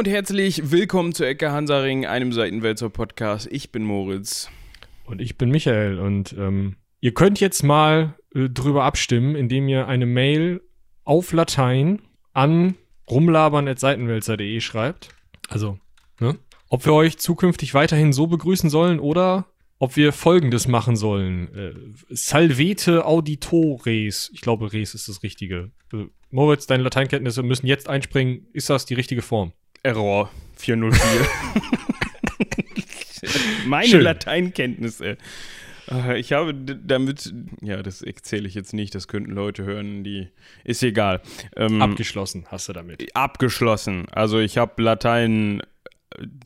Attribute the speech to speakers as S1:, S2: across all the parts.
S1: und herzlich willkommen zu Ecke Hansaring, einem Seitenwälzer Podcast. Ich bin Moritz.
S2: Und ich bin Michael. Und ähm, ihr könnt jetzt mal äh, drüber abstimmen, indem ihr eine Mail auf Latein an rumlabern.seitenwälzer.de schreibt. Also, ne? Ob wir euch zukünftig weiterhin so begrüßen sollen oder ob wir folgendes machen sollen. Äh, Salvete auditores. Ich glaube, res ist das Richtige. Äh, Moritz, deine Lateinkenntnisse müssen jetzt einspringen. Ist das die richtige Form?
S1: Error 404. Meine
S2: Schön.
S1: Lateinkenntnisse. Äh, Ich habe damit, ja, das erzähle ich jetzt nicht, das könnten Leute hören, die, ist egal. Ähm,
S2: Abgeschlossen hast du damit.
S1: abgeschlossen. Also ich habe Latein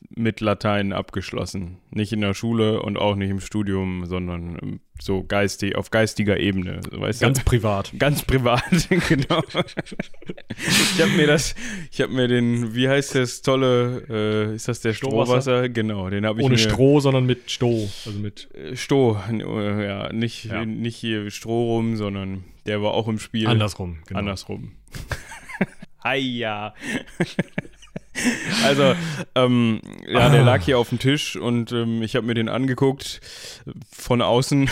S1: mit Latein abgeschlossen. Nicht in der Schule und auch nicht im Studium, sondern so geistig, auf geistiger Ebene. so, Weißt du?
S2: Ganz privat.
S1: Ganz privat, genau. ich habe mir das, ich habe mir den, wie heißt das tolle, äh, ist das der
S2: Strohwasser?
S1: Strohwasser? Genau, den habe ich
S2: Ohne
S1: mir.
S2: Stroh, sondern mit Stoh. Also mit.
S1: Äh, Stroh, äh, ja, nicht,
S2: Ja.
S1: nicht hier Stroh rum, sondern der war auch im Spiel.
S2: Andersrum, genau.
S1: Andersrum. Hi ja. Also, ähm, ja, der
S2: Ah.
S1: lag hier auf dem Tisch und ähm, ich habe mir den angeguckt von außen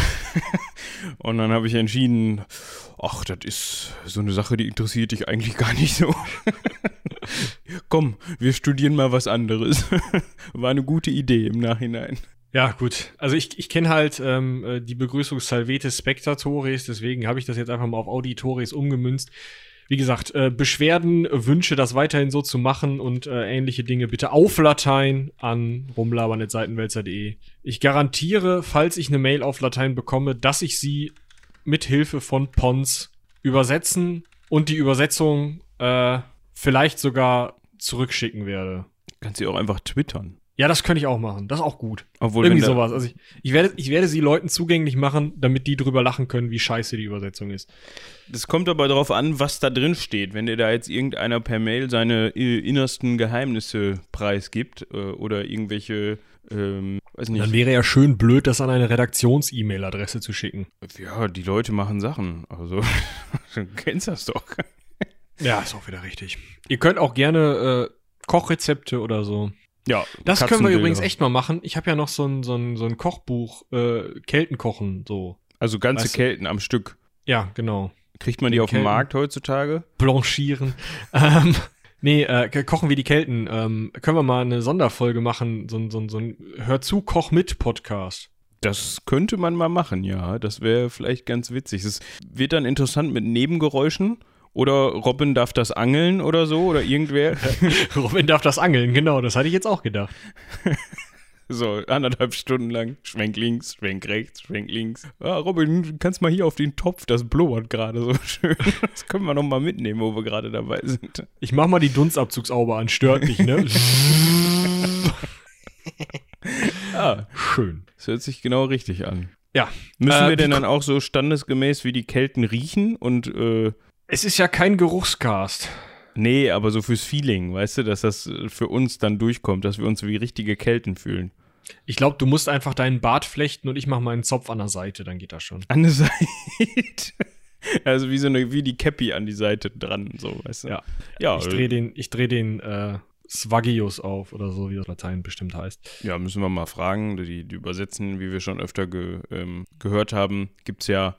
S1: und dann habe ich entschieden, ach, das ist so eine Sache, die interessiert dich eigentlich gar nicht so. Komm, wir studieren mal was anderes. War eine gute Idee im Nachhinein.
S2: Ja, gut. Also ich, ich kenne halt ähm, äh, die Begrüßung Salvete Spectatores, deswegen habe ich das jetzt einfach mal auf Auditores umgemünzt. Wie gesagt, äh, Beschwerden, Wünsche, das weiterhin so zu machen und äh, ähnliche Dinge bitte auf Latein an rumlabern.seitenwälzer.de. Ich garantiere, falls ich eine Mail auf Latein bekomme, dass ich sie mit Hilfe von Pons übersetzen und die Übersetzung äh, vielleicht sogar zurückschicken werde.
S1: Kannst du auch einfach twittern.
S2: Ja, das könnte ich auch machen. Das ist auch gut.
S1: Obwohl,
S2: Irgendwie sowas. Also ich, ich, werde, ich werde sie Leuten zugänglich machen, damit die drüber lachen können, wie scheiße die Übersetzung ist.
S1: Das kommt aber darauf an, was da drin steht. Wenn dir da jetzt irgendeiner per Mail seine äh, innersten Geheimnisse preisgibt äh, oder irgendwelche, ähm, weiß nicht,
S2: Dann wäre ja schön blöd, das an eine Redaktions-E-Mail-Adresse zu schicken.
S1: ja, die Leute machen Sachen. Also, du kennst das doch.
S2: Ja, ist auch wieder richtig. Ihr könnt auch gerne äh, Kochrezepte oder so.
S1: Ja,
S2: Das können wir übrigens echt mal machen. Ich habe ja noch so ein, so ein, so ein Kochbuch, äh, Keltenkochen, so.
S1: Also ganze
S2: Weißt du-
S1: Kelten am Stück.
S2: Ja, genau.
S1: Kriegt man die auf dem
S2: Kelten.
S1: Markt heutzutage?
S2: Blanchieren. ähm, nee, äh, kochen wie die Kelten. Ähm, können wir mal eine Sonderfolge machen, so, ein- so, so ein Hör zu, Koch mit Podcast.
S1: Das könnte man mal machen, ja. Das wäre vielleicht ganz witzig. Es wird dann interessant mit Nebengeräuschen. Oder Robin darf das angeln oder so. Oder irgendwer.
S2: Robin darf das angeln, genau, das hatte ich jetzt auch gedacht.
S1: So, anderthalb Stunden lang. Schwenk links, schwenk rechts, schwenk links. Ah, Robin, du kannst mal hier auf den Topf, das blubbert gerade so schön. Das können wir noch mal mitnehmen, wo wir gerade dabei sind.
S2: Ich mach mal die Dunstabzugshaube an, stört nicht, ne?
S1: Ah,
S2: Schön.
S1: das hört sich genau richtig an.
S2: Ja.
S1: Müssen
S2: Äh,
S1: wir denn dann auch so standesgemäß wie die Kelten riechen und, äh,
S2: Es ist ja kein Geruchscast.
S1: nee, aber so fürs Feeling, weißt du, dass das äh, für uns dann durchkommt, dass wir uns wie richtige Kelten fühlen.
S2: Ich glaube, du musst einfach deinen Bart flechten und ich mach meinen Zopf an der Seite, dann geht das schon.
S1: An der Seite. Also wie so eine, wie die Cappy an die Seite dran, so, weißt du.
S2: Ja.
S1: Ja,
S2: Ich
S1: äh,
S2: drehe den, ich dreh den äh, Swagius auf oder so, wie das Latein bestimmt heißt.
S1: Ja, müssen wir mal fragen. Die, die übersetzen, wie wir schon öfter ge, ähm, gehört haben, gibt es ja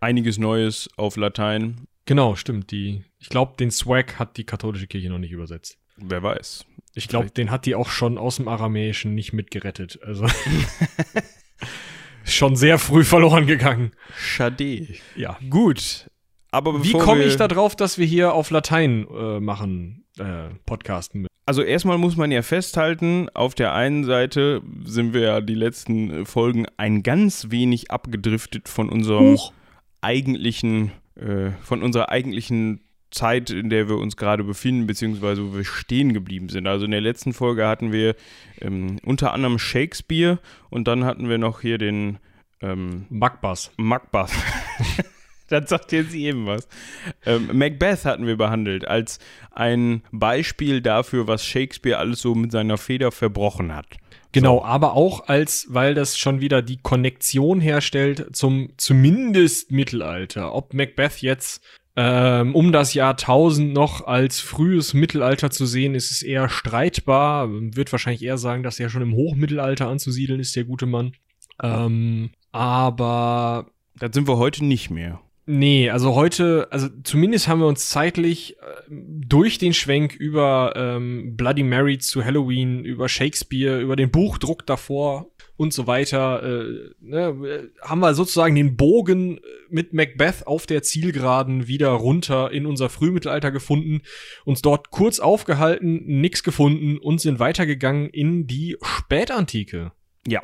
S1: einiges Neues auf Latein.
S2: Genau, stimmt. Die, ich glaube, den Swag hat die katholische Kirche noch nicht übersetzt.
S1: Wer weiß.
S2: Ich glaube, den hat die auch schon aus dem Aramäischen nicht mitgerettet. Also schon sehr früh verloren gegangen.
S1: Schade.
S2: Ja.
S1: Gut. Aber
S2: Wie komme ich da drauf, dass wir hier auf Latein äh, machen, äh, podcasten müssen?
S1: Also erstmal muss man ja festhalten, auf der einen Seite sind wir ja die letzten Folgen ein ganz wenig abgedriftet von unserem eigentlichen, äh, von unserer eigentlichen Zeit, in der wir uns gerade befinden, beziehungsweise wo wir stehen geblieben sind. Also in der letzten Folge hatten wir ähm, unter anderem Shakespeare und dann hatten wir noch hier den ähm,
S2: Macbeth.
S1: Macbeth. das sagt jetzt jedem was. Ähm, Macbeth hatten wir behandelt als ein Beispiel dafür, was Shakespeare alles so mit seiner Feder verbrochen hat.
S2: Genau, aber auch als, weil das schon wieder die Konnektion herstellt zum zumindest Mittelalter. Ob Macbeth jetzt Ähm, um das Jahr 1000 noch als frühes Mittelalter zu sehen, ist es eher streitbar. Wird wahrscheinlich eher sagen, dass er schon im Hochmittelalter anzusiedeln ist, der gute Mann. Ähm, aber.
S1: Das sind wir heute nicht mehr.
S2: Nee, also heute, also zumindest haben wir uns zeitlich äh, durch den Schwenk über ähm, Bloody Mary zu Halloween, über Shakespeare, über den Buchdruck davor und so weiter, äh, ne, haben wir sozusagen den Bogen mit Macbeth auf der Zielgeraden wieder runter in unser Frühmittelalter gefunden, uns dort kurz aufgehalten, nix gefunden und sind weitergegangen in die Spätantike.
S1: Ja.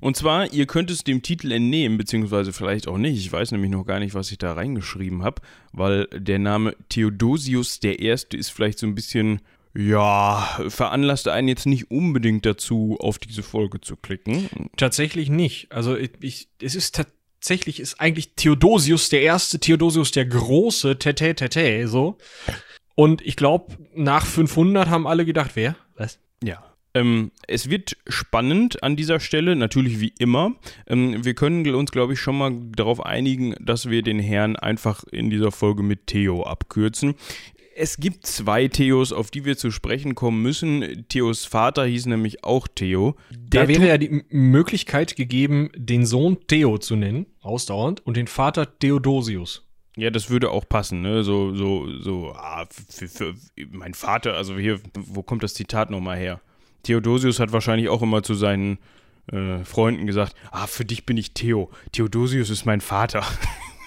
S1: Und zwar, ihr könnt es dem Titel entnehmen, beziehungsweise vielleicht auch nicht. Ich weiß nämlich noch gar nicht, was ich da reingeschrieben habe, weil der Name Theodosius der Erste ist vielleicht so ein bisschen, ja, veranlasst einen jetzt nicht unbedingt dazu, auf diese Folge zu klicken.
S2: Tatsächlich nicht. Also ich, ich es ist tatsächlich ist eigentlich Theodosius der Erste, Theodosius der Große, tete tete so. Und ich glaube, nach 500 haben alle gedacht, wer? Was?
S1: Ja. Ähm, es wird spannend an dieser Stelle, natürlich wie immer. Ähm, wir können uns, glaube ich, schon mal darauf einigen, dass wir den Herrn einfach in dieser Folge mit Theo abkürzen. Es gibt zwei Theos, auf die wir zu sprechen kommen müssen. Theos Vater hieß nämlich auch Theo.
S2: Der da wäre ja die Möglichkeit gegeben, den Sohn Theo zu nennen, ausdauernd, und den Vater Theodosius.
S1: Ja, das würde auch passen, ne? So, so, so, ah, für, für mein Vater, also hier, wo kommt das Zitat nochmal her? Theodosius hat wahrscheinlich auch immer zu seinen äh, Freunden gesagt, ah, für dich bin ich Theo. Theodosius ist mein Vater.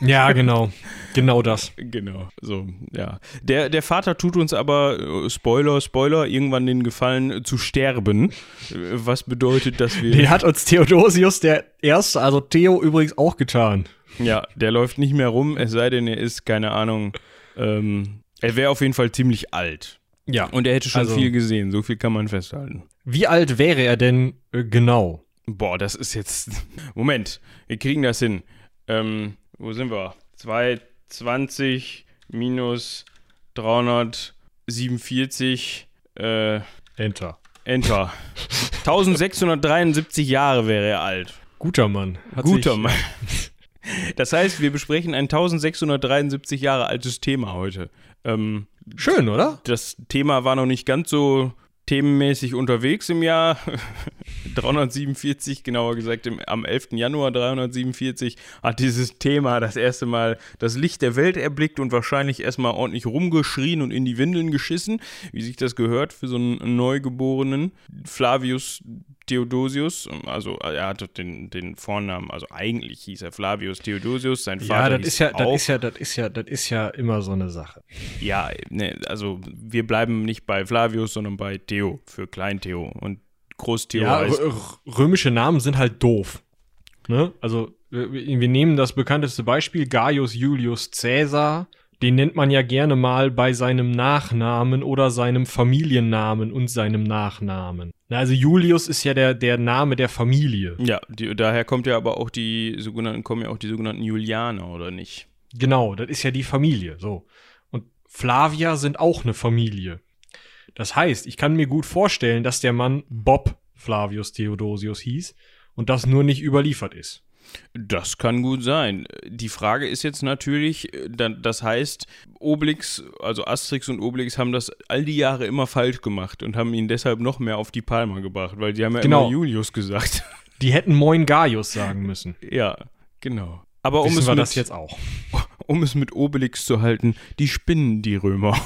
S2: Ja, genau. Genau das.
S1: Genau, so, ja. Der, der Vater tut uns aber, äh, Spoiler, Spoiler, irgendwann den Gefallen zu sterben. Was bedeutet, dass wir.
S2: Den hat uns Theodosius der Erste, also Theo übrigens auch getan.
S1: Ja, der läuft nicht mehr rum, es sei denn, er ist, keine Ahnung, ähm, er wäre auf jeden Fall ziemlich alt. Ja. Und er hätte schon also, viel gesehen, so viel kann man festhalten.
S2: Wie alt wäre er denn äh, genau?
S1: Boah, das ist jetzt. Moment, wir kriegen das hin. Ähm, wo sind wir? 220 minus 347. Äh,
S2: Enter.
S1: Enter. 1673 Jahre wäre er alt.
S2: Guter Mann.
S1: Hat Guter Mann. Das heißt, wir besprechen ein 1673 Jahre altes Thema heute.
S2: Ähm, Schön, oder?
S1: Das Thema war noch nicht ganz so themenmäßig unterwegs im Jahr 347, genauer gesagt im, am 11. Januar 347, hat dieses Thema das erste Mal das Licht der Welt erblickt und wahrscheinlich erstmal ordentlich rumgeschrien und in die Windeln geschissen, wie sich das gehört für so einen Neugeborenen. Flavius Theodosius, also er hatte den, den Vornamen, also eigentlich hieß er Flavius Theodosius, sein Vater.
S2: Ja, das ist ja, das ist ja, das ist ja, das ist ja immer so eine Sache.
S1: Ja, ne, also wir bleiben nicht bei Flavius, sondern bei Theo für Klein Theo und Groß Theo. Ja,
S2: römische Namen sind halt doof. Ne? Also wir nehmen das bekannteste Beispiel Gaius Julius Caesar den nennt man ja gerne mal bei seinem Nachnamen oder seinem Familiennamen und seinem Nachnamen. Also Julius ist ja der, der Name der Familie.
S1: Ja, die, daher kommt ja aber auch die sogenannten, kommen ja auch die sogenannten Julianer, oder nicht?
S2: Genau, das ist ja die Familie, so. Und Flavia sind auch eine Familie. Das heißt, ich kann mir gut vorstellen, dass der Mann Bob Flavius Theodosius hieß und das nur nicht überliefert ist.
S1: Das kann gut sein. Die Frage ist jetzt natürlich, das heißt, Obelix, also Asterix und Obelix haben das all die Jahre immer falsch gemacht und haben ihn deshalb noch mehr auf die Palma gebracht, weil die haben ja genau. immer Julius gesagt.
S2: Die hätten Moin Gaius sagen müssen.
S1: Ja, genau.
S2: Aber um es, mit, das jetzt auch.
S1: um es mit Obelix zu halten, die spinnen die Römer.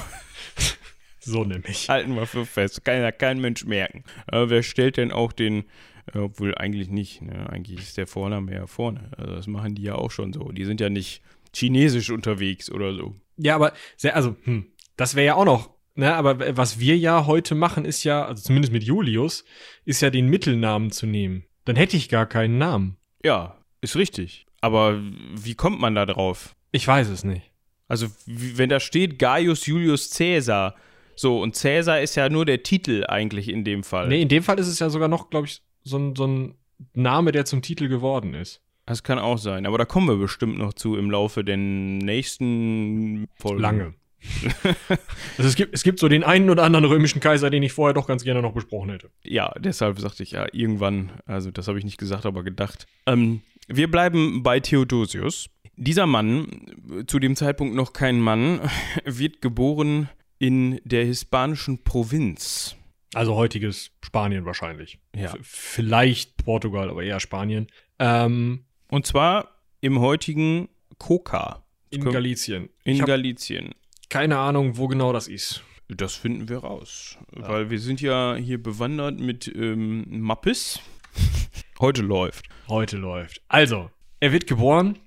S2: So nämlich.
S1: Halten wir für fest. Kann ja kein Mensch merken. Aber wer stellt denn auch den äh, obwohl eigentlich nicht. Ne? Eigentlich ist der Vorname ja vorne. Also das machen die ja auch schon so. Die sind ja nicht chinesisch unterwegs oder so.
S2: Ja, aber sehr, also, hm, das wäre ja auch noch. Ne, aber was wir ja heute machen, ist ja, also zumindest mit Julius, ist ja den Mittelnamen zu nehmen. Dann hätte ich gar keinen Namen.
S1: Ja, ist richtig. Aber wie kommt man da drauf?
S2: Ich weiß es nicht.
S1: Also, wenn da steht Gaius Julius Caesar, so, und Caesar ist ja nur der Titel eigentlich in dem Fall.
S2: Nee, in dem Fall ist es ja sogar noch, glaube ich, so ein, so ein Name, der zum Titel geworden ist.
S1: Das kann auch sein, aber da kommen wir bestimmt noch zu im Laufe der nächsten
S2: Folgen. Lange. also es gibt, es gibt so den einen oder anderen römischen Kaiser, den ich vorher doch ganz gerne noch besprochen hätte.
S1: Ja, deshalb sagte ich ja irgendwann, also das habe ich nicht gesagt, aber gedacht. Ähm, wir bleiben bei Theodosius. Dieser Mann, zu dem Zeitpunkt noch kein Mann, wird geboren in der hispanischen Provinz.
S2: Also heutiges Spanien wahrscheinlich.
S1: Ja.
S2: Vielleicht Portugal, aber eher Spanien. Ähm,
S1: Und zwar im heutigen Coca.
S2: in Galicien.
S1: In Galicien.
S2: keine Ahnung, wo genau das ist.
S1: Das finden wir raus. Weil wir sind ja hier bewandert mit ähm, Mappes. Heute läuft.
S2: Heute läuft. Also, er wird geboren.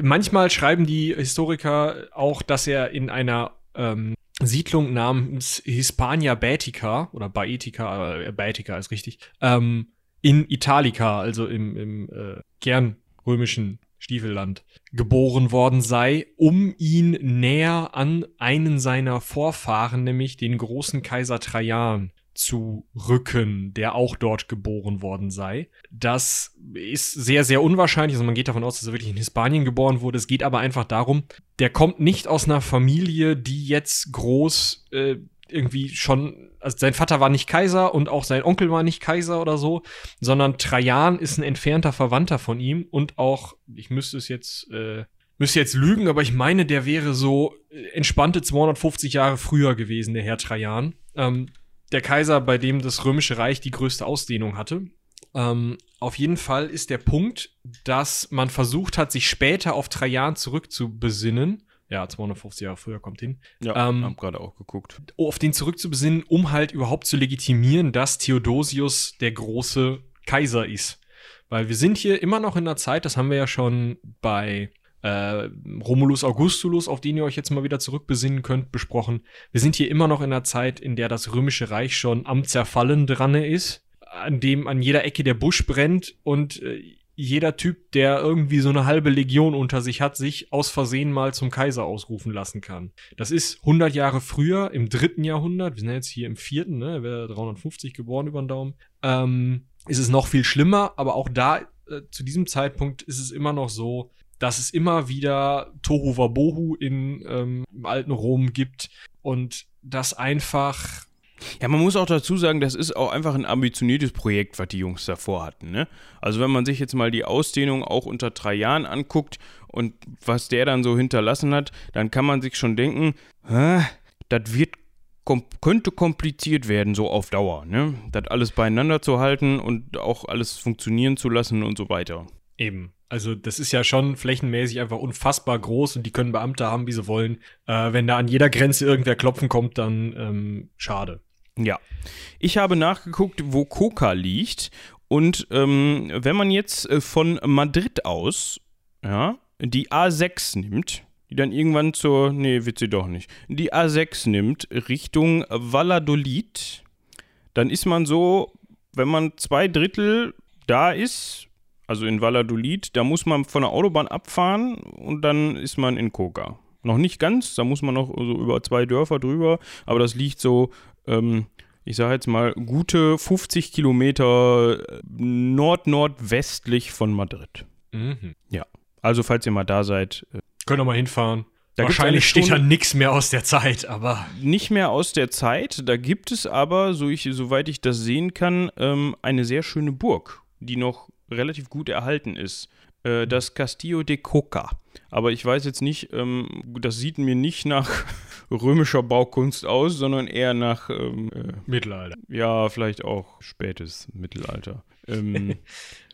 S2: Manchmal schreiben die Historiker auch, dass er in einer ähm, Siedlung namens Hispania Baetica oder Baetica, äh, Baetica ist richtig, ähm, in Italica, also im, im äh, gern römischen Stiefelland, geboren worden sei, um ihn näher an einen seiner Vorfahren, nämlich den großen Kaiser Trajan, zu rücken, der auch dort geboren worden sei. Das ist sehr, sehr unwahrscheinlich. Also man geht davon aus, dass er wirklich in Hispanien geboren wurde. Es geht aber einfach darum, der kommt nicht aus einer Familie, die jetzt groß äh, irgendwie schon, also sein Vater war nicht Kaiser und auch sein Onkel war nicht Kaiser oder so, sondern Trajan ist ein entfernter Verwandter von ihm und auch, ich müsste es jetzt, äh, müsste jetzt lügen, aber ich meine, der wäre so entspannte 250 Jahre früher gewesen, der Herr Trajan. Ähm, der Kaiser, bei dem das Römische Reich die größte Ausdehnung hatte. Ähm, auf jeden Fall ist der Punkt, dass man versucht hat, sich später auf Trajan zurückzubesinnen. Ja, 250 Jahre früher kommt hin.
S1: Ja,
S2: Ähm,
S1: hab gerade auch geguckt.
S2: Auf den zurückzubesinnen, um halt überhaupt zu legitimieren, dass Theodosius der große Kaiser ist. Weil wir sind hier immer noch in einer Zeit, das haben wir ja schon bei äh, Romulus Augustulus, auf den ihr euch jetzt mal wieder zurückbesinnen könnt, besprochen. Wir sind hier immer noch in einer Zeit, in der das römische Reich schon am Zerfallen dran ist, an dem an jeder Ecke der Busch brennt und äh, jeder Typ, der irgendwie so eine halbe Legion unter sich hat, sich aus Versehen mal zum Kaiser ausrufen lassen kann. Das ist 100 Jahre früher, im dritten Jahrhundert, wir sind jetzt hier im vierten, ne, wäre 350 geboren über den Daumen, ähm, ist es noch viel schlimmer, aber auch da, äh, zu diesem Zeitpunkt ist es immer noch so, dass es immer wieder Tohu Wabohu in ähm, im alten Rom gibt und das einfach
S1: Ja, man muss auch dazu sagen, das ist auch einfach ein ambitioniertes Projekt, was die Jungs davor hatten. Ne? Also wenn man sich jetzt mal die Ausdehnung auch unter drei Jahren anguckt und was der dann so hinterlassen hat, dann kann man sich schon denken, "Hä, das wird kom könnte kompliziert werden, so auf Dauer. Ne? Das alles beieinander zu halten und auch alles funktionieren zu lassen und so weiter.
S2: Eben. Also das ist ja schon flächenmäßig einfach unfassbar groß und die können Beamte haben, wie sie wollen. Äh, wenn da an jeder Grenze irgendwer klopfen kommt, dann ähm, schade.
S1: Ja. Ich habe nachgeguckt, wo Coca liegt. Und ähm, wenn man jetzt äh, von Madrid aus ja, die A6 nimmt, die dann irgendwann zur. Nee, wird sie doch nicht. Die A6 nimmt Richtung Valladolid, dann ist man so, wenn man zwei Drittel da ist, also in Valladolid, da muss man von der Autobahn abfahren und dann ist man in Coca. Noch nicht ganz, da muss man noch so über zwei Dörfer drüber, aber das liegt so ähm, ich sage jetzt mal, gute 50 Kilometer äh, nord-nordwestlich von Madrid.
S2: Mhm.
S1: Also, falls ihr mal da seid, äh,
S2: Können wir mal hinfahren.
S1: Da
S2: Wahrscheinlich steht da nichts mehr aus der Zeit, aber
S1: nicht mehr aus der Zeit. Da gibt es aber, so ich, soweit ich das sehen kann, ähm, eine sehr schöne Burg, die noch relativ gut erhalten ist. Äh, das Castillo de Coca. Aber ich weiß jetzt nicht, ähm, das sieht mir nicht nach römischer Baukunst aus, sondern eher nach ähm, äh,
S2: Mittelalter.
S1: Ja, vielleicht auch spätes Mittelalter. Ähm,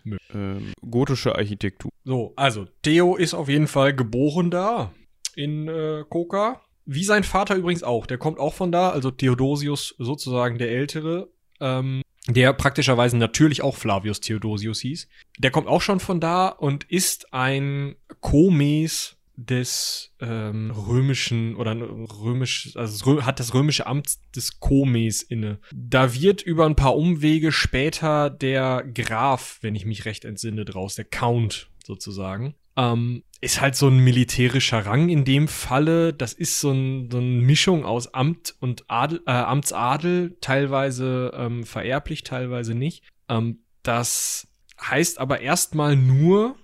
S1: ähm, gotische Architektur.
S2: So, also Theo ist auf jeden Fall geboren da in äh, Koka. Wie sein Vater übrigens auch. Der kommt auch von da, also Theodosius sozusagen der Ältere, ähm, der praktischerweise natürlich auch Flavius Theodosius hieß. Der kommt auch schon von da und ist ein Komes des ähm, römischen oder römisch, also hat das römische Amt des Komes inne. Da wird über ein paar Umwege später der Graf, wenn ich mich recht entsinne, draus, der Count sozusagen. Ähm, ist halt so ein militärischer Rang in dem Falle. Das ist so, ein, so eine Mischung aus Amt und Adel, äh, Amtsadel, teilweise ähm, vererblich, teilweise nicht. Ähm, das heißt aber erstmal nur,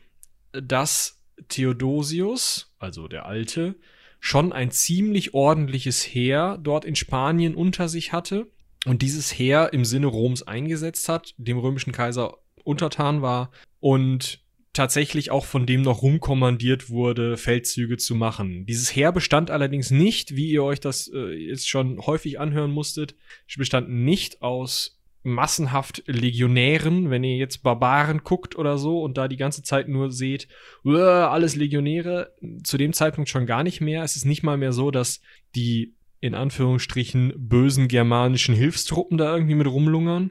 S2: dass Theodosius, also der Alte, schon ein ziemlich ordentliches Heer dort in Spanien unter sich hatte und dieses Heer im Sinne Roms eingesetzt hat, dem römischen Kaiser untertan war und tatsächlich auch von dem noch rumkommandiert wurde, Feldzüge zu machen. Dieses Heer bestand allerdings nicht, wie ihr euch das äh, jetzt schon häufig anhören musstet, bestand nicht aus massenhaft Legionären, wenn ihr jetzt Barbaren guckt oder so und da die ganze Zeit nur seht, alles Legionäre, zu dem Zeitpunkt schon gar nicht mehr. Es ist nicht mal mehr so, dass die in Anführungsstrichen bösen germanischen Hilfstruppen da irgendwie mit rumlungern,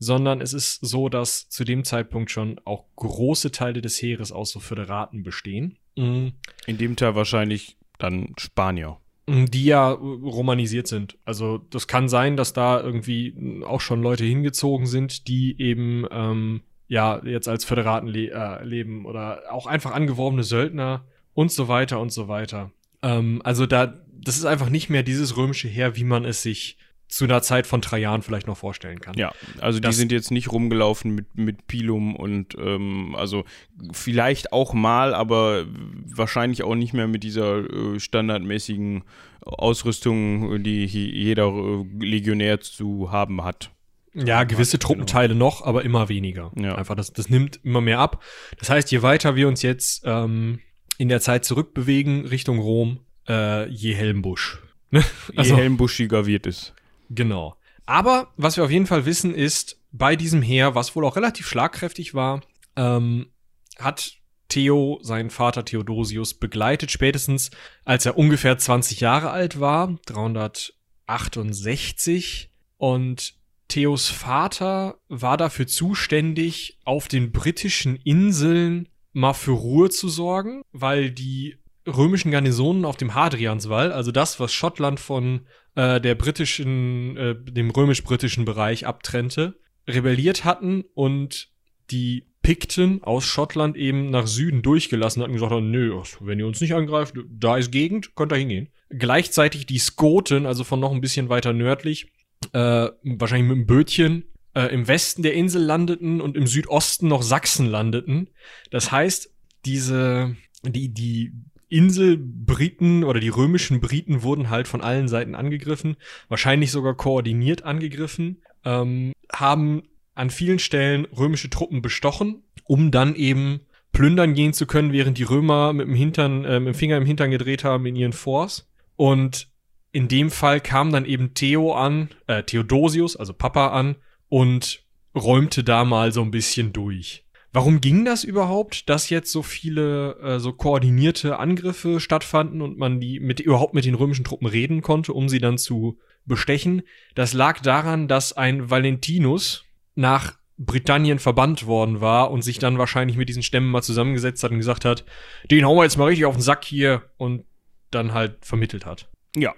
S2: sondern es ist so, dass zu dem Zeitpunkt schon auch große Teile des Heeres aus so Föderaten bestehen.
S1: Mhm. In dem Teil wahrscheinlich dann Spanier.
S2: Mhm, die ja romanisiert sind. Also das kann sein, dass da irgendwie auch schon Leute hingezogen sind, die eben ähm, ja jetzt als Föderaten le äh, leben oder auch einfach angeworbene Söldner und so weiter und so weiter. Ähm, also da das ist einfach nicht mehr dieses römische Heer, wie man es sich zu einer Zeit von drei Jahren vielleicht noch vorstellen kann.
S1: Ja, also das die sind jetzt nicht rumgelaufen mit, mit Pilum und ähm, also vielleicht auch mal, aber wahrscheinlich auch nicht mehr mit dieser äh, standardmäßigen Ausrüstung, die jeder äh, Legionär zu haben hat.
S2: Ja, gewisse genau. Truppenteile noch, aber immer weniger. Ja. Einfach, das, das nimmt immer mehr ab. Das heißt, je weiter wir uns jetzt ähm, in der Zeit zurückbewegen Richtung Rom, äh, je Helmbusch.
S1: Ne? Also, je helmbuschiger wird es.
S2: Genau. Aber was wir auf jeden Fall wissen ist, bei diesem Heer, was wohl auch relativ schlagkräftig war, ähm, hat Theo seinen Vater Theodosius begleitet, spätestens als er ungefähr 20 Jahre alt war, 368. Und Theos Vater war dafür zuständig, auf den britischen Inseln mal für Ruhe zu sorgen, weil die römischen Garnisonen auf dem Hadrianswall, also das, was Schottland von äh, der britischen, äh, dem römisch-britischen Bereich abtrennte, rebelliert hatten und die Pikten aus Schottland eben nach Süden durchgelassen hatten gesagt haben, nö, wenn ihr uns nicht angreift, da ist Gegend, könnt ihr hingehen. Gleichzeitig die Skoten, also von noch ein bisschen weiter nördlich, äh, wahrscheinlich mit dem Bötchen, äh, im Westen der Insel landeten und im Südosten noch Sachsen landeten. Das heißt, diese, die, die Inselbriten oder die römischen Briten wurden halt von allen Seiten angegriffen, wahrscheinlich sogar koordiniert angegriffen, ähm, haben an vielen Stellen römische Truppen bestochen, um dann eben plündern gehen zu können, während die Römer mit dem Hintern, äh, mit dem Finger im Hintern gedreht haben in ihren Forts. Und in dem Fall kam dann eben Theo an, äh, Theodosius, also Papa an, und räumte da mal so ein bisschen durch. Warum ging das überhaupt, dass jetzt so viele äh, so koordinierte Angriffe stattfanden und man die mit überhaupt mit den römischen Truppen reden konnte, um sie dann zu bestechen? Das lag daran, dass ein Valentinus nach Britannien verbannt worden war und sich dann wahrscheinlich mit diesen Stämmen mal zusammengesetzt hat und gesagt hat, den hauen wir jetzt mal richtig auf den Sack hier und dann halt vermittelt hat.
S1: Ja,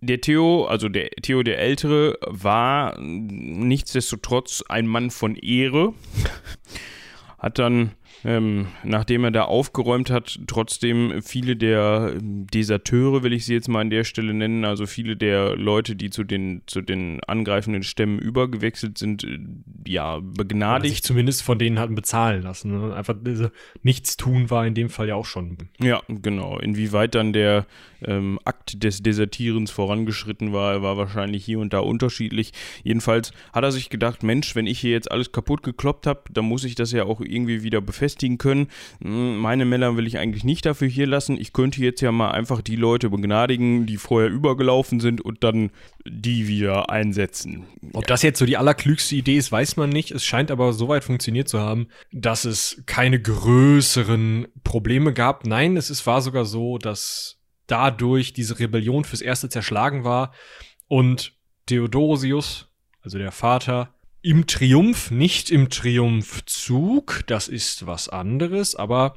S1: der Theo, also der Theo der Ältere, war nichtsdestotrotz ein Mann von Ehre hat dann, ähm, nachdem er da aufgeräumt hat, trotzdem viele der Deserteure, will ich sie jetzt mal an der Stelle nennen, also viele der Leute, die zu den, zu den angreifenden Stämmen übergewechselt sind, äh, ja, begnadigt. Sich
S2: zumindest von denen hatten bezahlen lassen. Ne? Einfach diese Nichtstun war in dem Fall ja auch schon.
S1: Ja, genau. Inwieweit dann der ähm, Akt des Desertierens vorangeschritten war, war wahrscheinlich hier und da unterschiedlich. Jedenfalls hat er sich gedacht, Mensch, wenn ich hier jetzt alles kaputt gekloppt habe, dann muss ich das ja auch irgendwie wieder befestigen können. Hm, meine Männer will ich eigentlich nicht dafür hier lassen. Ich könnte jetzt ja mal einfach die Leute begnadigen, die vorher übergelaufen sind und dann die wieder einsetzen.
S2: Ob das jetzt so die allerklügste Idee ist, weiß man nicht. Es scheint aber soweit funktioniert zu haben, dass es keine größeren Probleme gab. Nein, es ist, war sogar so, dass dadurch diese Rebellion fürs Erste zerschlagen war und Theodosius, also der Vater, im Triumph, nicht im Triumphzug, das ist was anderes, aber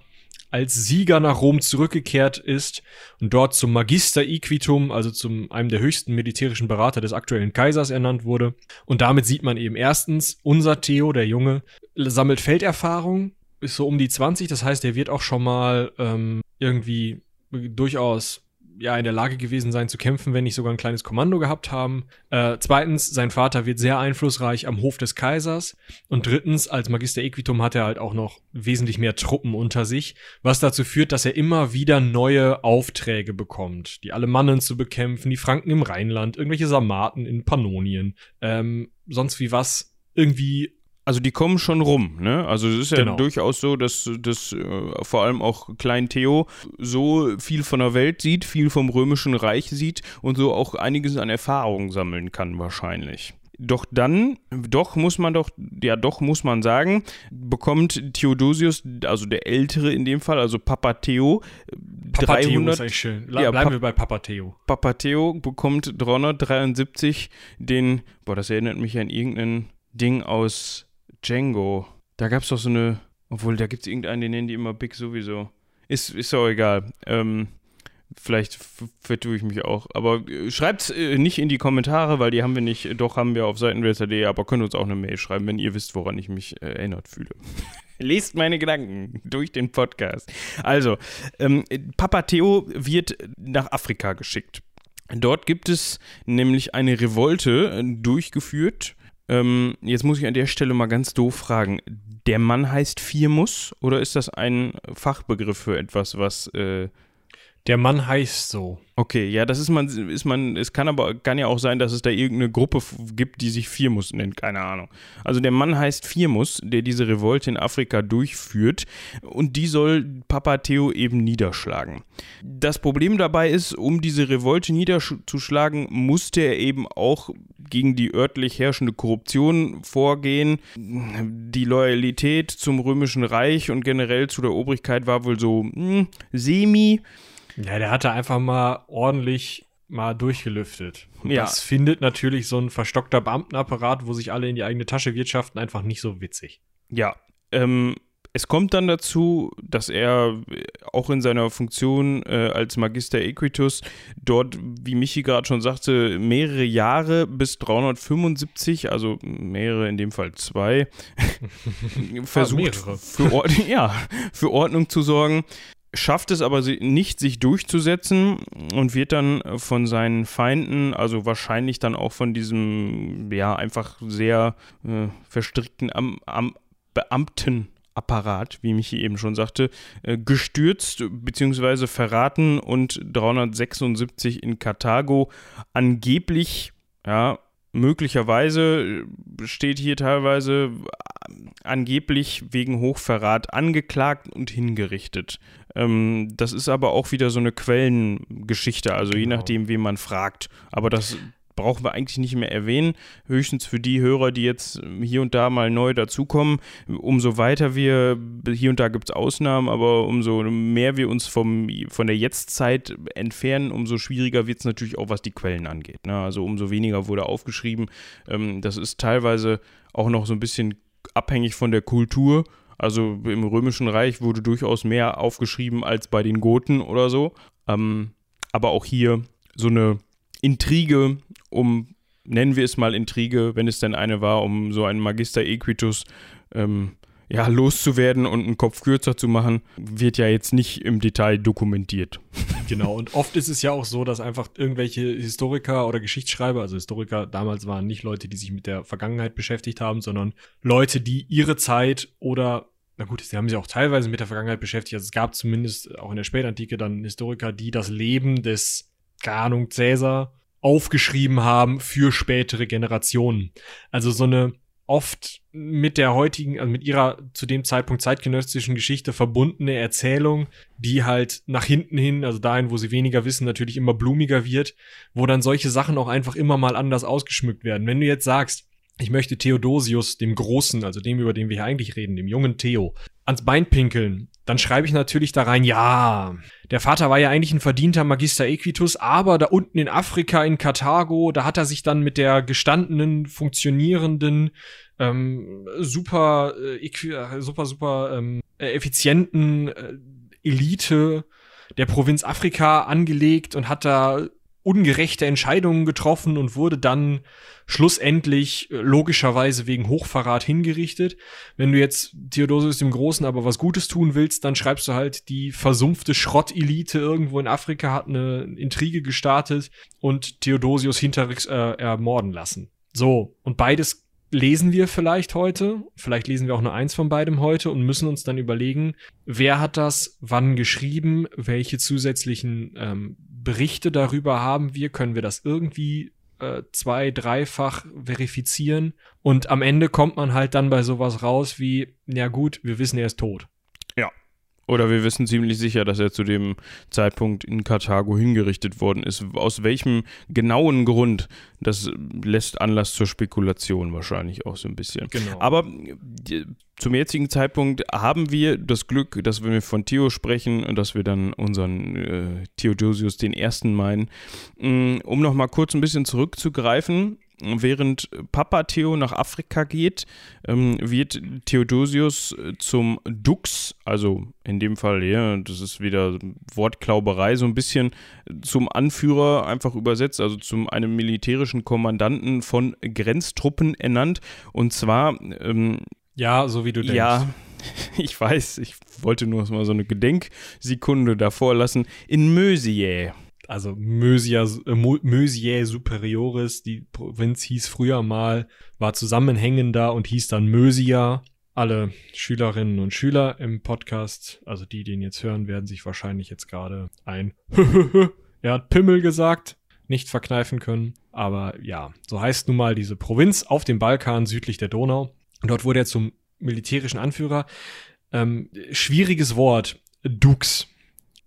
S2: als Sieger nach Rom zurückgekehrt ist und dort zum Magister Equitum, also zum einem der höchsten militärischen Berater des aktuellen Kaisers ernannt wurde. Und damit sieht man eben erstens, unser Theo, der Junge, sammelt Felderfahrung, ist so um die 20, das heißt, er wird auch schon mal ähm, irgendwie durchaus ja in der Lage gewesen sein zu kämpfen, wenn nicht sogar ein kleines Kommando gehabt haben. Äh, zweitens, sein Vater wird sehr einflussreich am Hof des Kaisers. Und drittens, als Magister Equitum hat er halt auch noch wesentlich mehr Truppen unter sich, was dazu führt, dass er immer wieder neue Aufträge bekommt, die Alemannen zu bekämpfen, die Franken im Rheinland, irgendwelche Sarmaten in Pannonien, ähm, sonst wie was irgendwie
S1: Also die kommen schon rum, ne? Also es ist ja
S2: Genau.
S1: durchaus so, dass, dass äh, vor allem auch Klein Theo so viel von der Welt sieht, viel vom Römischen Reich sieht und so auch einiges an Erfahrung sammeln kann wahrscheinlich. Doch dann, doch muss man doch, ja doch muss man sagen, bekommt Theodosius, also der Ältere in dem Fall, also Papa Theo,
S2: Papa Theo
S1: 300
S2: ist eigentlich schön. La
S1: Ja,
S2: bleiben
S1: Pap-
S2: wir bei Papa Theo.
S1: Papa Theo bekommt 373 den, boah, das erinnert mich an irgendein Ding aus Django. Da gab es doch so eine, obwohl da gibt es irgendeinen, den nennen die immer Big sowieso. Ist, ist auch egal. Ähm, vielleicht vertue ich mich auch. Aber äh, schreibt's äh, nicht in die Kommentare, weil die haben wir nicht. Doch haben wir auf seitenwälzer.de, aber könnt uns auch eine Mail schreiben, wenn ihr wisst, woran ich mich äh, erinnert fühle. Lest meine Gedanken durch den Podcast. Also, ähm, Papa Theo wird nach Afrika geschickt. Dort gibt es nämlich eine Revolte äh, durchgeführt. Ähm, jetzt muss ich an der Stelle mal ganz doof fragen. Der Mann heißt Firmus oder ist das ein Fachbegriff für etwas, was äh,
S2: Der Mann heißt so.
S1: Okay, ja, das ist man, ist man, es kann aber, kann ja auch sein, dass es da irgendeine Gruppe gibt, die sich Firmus nennt, keine Ahnung. Also der Mann heißt Firmus, der diese Revolte in Afrika durchführt und die soll Papa Theo eben niederschlagen. Das Problem dabei ist, um diese Revolte niederzuschlagen, musste er eben auch gegen die örtlich herrschende Korruption vorgehen. Die Loyalität zum Römischen Reich und generell zu der Obrigkeit war wohl so hm, semi.
S2: Ja, der hatte einfach mal ordentlich mal durchgelüftet. Und
S1: Ja.
S2: das findet natürlich so ein verstockter Beamtenapparat, wo sich alle in die eigene Tasche wirtschaften, einfach nicht so witzig.
S1: Ja, ähm, es kommt dann dazu, dass er äh, auch in seiner Funktion äh, als Magister Equitus dort, wie Michi gerade schon sagte, mehrere Jahre bis 375, also mehrere in dem Fall zwei, versucht
S2: mehrere.
S1: für, Ord ja, für Ordnung zu sorgen. Schafft es aber nicht, sich durchzusetzen und wird dann von seinen Feinden, also wahrscheinlich dann auch von diesem, ja, einfach sehr äh, verstrickten Am Am Beamtenapparat, wie Michi eben schon sagte, äh, gestürzt bzw. verraten und 376 in Karthago angeblich, ja, möglicherweise äh, steht hier teilweise äh, angeblich wegen Hochverrat angeklagt und hingerichtet. Ähm, das ist aber auch wieder so eine Quellengeschichte, also je
S2: Genau.
S1: nachdem, wen man fragt. Aber das brauchen wir eigentlich nicht mehr erwähnen. Höchstens für die Hörer, die jetzt hier und da mal neu dazukommen. Umso weiter wir, hier und da gibt es Ausnahmen, aber umso mehr wir uns vom, von der Jetztzeit entfernen, umso schwieriger wird es natürlich auch, was die Quellen angeht. Ne? Also umso weniger wurde aufgeschrieben. Ähm, das ist teilweise auch noch so ein bisschen abhängig von der Kultur. Also im Römischen Reich wurde durchaus mehr aufgeschrieben als bei den Goten oder so. Ähm, aber auch hier so eine Intrige, um, nennen wir es mal Intrige, wenn es denn eine war, um so einen Magister Equitus ähm, ja, loszuwerden und einen Kopf kürzer zu machen, wird ja jetzt nicht im Detail dokumentiert.
S2: Genau, und oft ist es ja auch so, dass einfach irgendwelche Historiker oder Geschichtsschreiber, also Historiker damals waren nicht Leute, die sich mit der Vergangenheit beschäftigt haben, sondern Leute, die ihre Zeit oder, na gut, sie haben sich auch teilweise mit der Vergangenheit beschäftigt. Also es gab zumindest auch in der Spätantike dann Historiker, die das Leben des, keine Ahnung, Cäsar aufgeschrieben haben für spätere Generationen. Also so eine oft mit der heutigen, also mit ihrer zu dem Zeitpunkt zeitgenössischen Geschichte verbundene Erzählung, die halt nach hinten hin, also dahin, wo sie weniger wissen, natürlich immer blumiger wird, wo dann solche Sachen auch einfach immer mal anders ausgeschmückt werden. Wenn du jetzt sagst, ich möchte Theodosius, dem Großen, also dem, über den wir hier eigentlich reden, dem jungen Theo, ans Bein pinkeln, dann schreibe ich natürlich da rein, ja, der Vater war ja eigentlich ein verdienter Magister Equitus, aber da unten in Afrika, in Karthago, da hat er sich dann mit der gestandenen, funktionierenden, ähm, super, äh, äh, super, super ähm, äh, effizienten äh, Elite der Provinz Afrika angelegt und hat da ungerechte Entscheidungen getroffen und wurde dann schlussendlich äh, logischerweise wegen Hochverrat hingerichtet. Wenn du jetzt Theodosius dem Großen aber was Gutes tun willst, dann schreibst du halt, die versumpfte Schrottelite irgendwo in Afrika hat eine Intrige gestartet und Theodosius hinterrücks äh, ermorden lassen. So, und beides lesen wir vielleicht heute, vielleicht lesen wir auch nur eins von beidem heute und müssen uns dann überlegen, wer hat das wann geschrieben, welche zusätzlichen ähm, Berichte darüber haben wir, können wir das irgendwie äh, zwei, dreifach verifizieren und am Ende kommt man halt dann bei sowas raus wie, ja gut, wir wissen, er ist tot.
S1: Oder wir wissen ziemlich sicher, dass er zu dem Zeitpunkt in Karthago hingerichtet worden ist. Aus welchem genauen Grund, das lässt Anlass zur Spekulation wahrscheinlich auch so ein bisschen.
S2: Genau.
S1: Aber die, zum jetzigen Zeitpunkt haben wir das Glück, dass wenn wir von Theo sprechen und dass wir dann unseren äh, Theodosius den Ersten meinen. Mm, Um nochmal kurz ein bisschen zurückzugreifen, während Papa Theo nach Afrika geht, ähm, wird Theodosius äh, zum Dux, also in dem Fall, ja, das ist wieder Wortklauberei, so ein bisschen zum Anführer einfach übersetzt, also zum einem militärischen Kommandanten von Grenztruppen ernannt. Und zwar ähm,
S2: ja, so wie du denkst.
S1: ja, ich weiß, ich wollte nur mal so eine Gedenksekunde davor lassen. In Mösiä.
S2: Also Mösia, Mösiae Superioris, die Provinz hieß früher mal, war zusammenhängender und hieß dann Mösia. Alle Schülerinnen und Schüler im Podcast, also die, die ihn jetzt hören, werden sich wahrscheinlich jetzt gerade ein er hat Pimmel gesagt, nicht verkneifen können. Aber ja, so heißt nun mal diese Provinz auf dem Balkan südlich der Donau. Dort wurde er zum militärischen Anführer. Ähm, schwieriges Wort, Dux.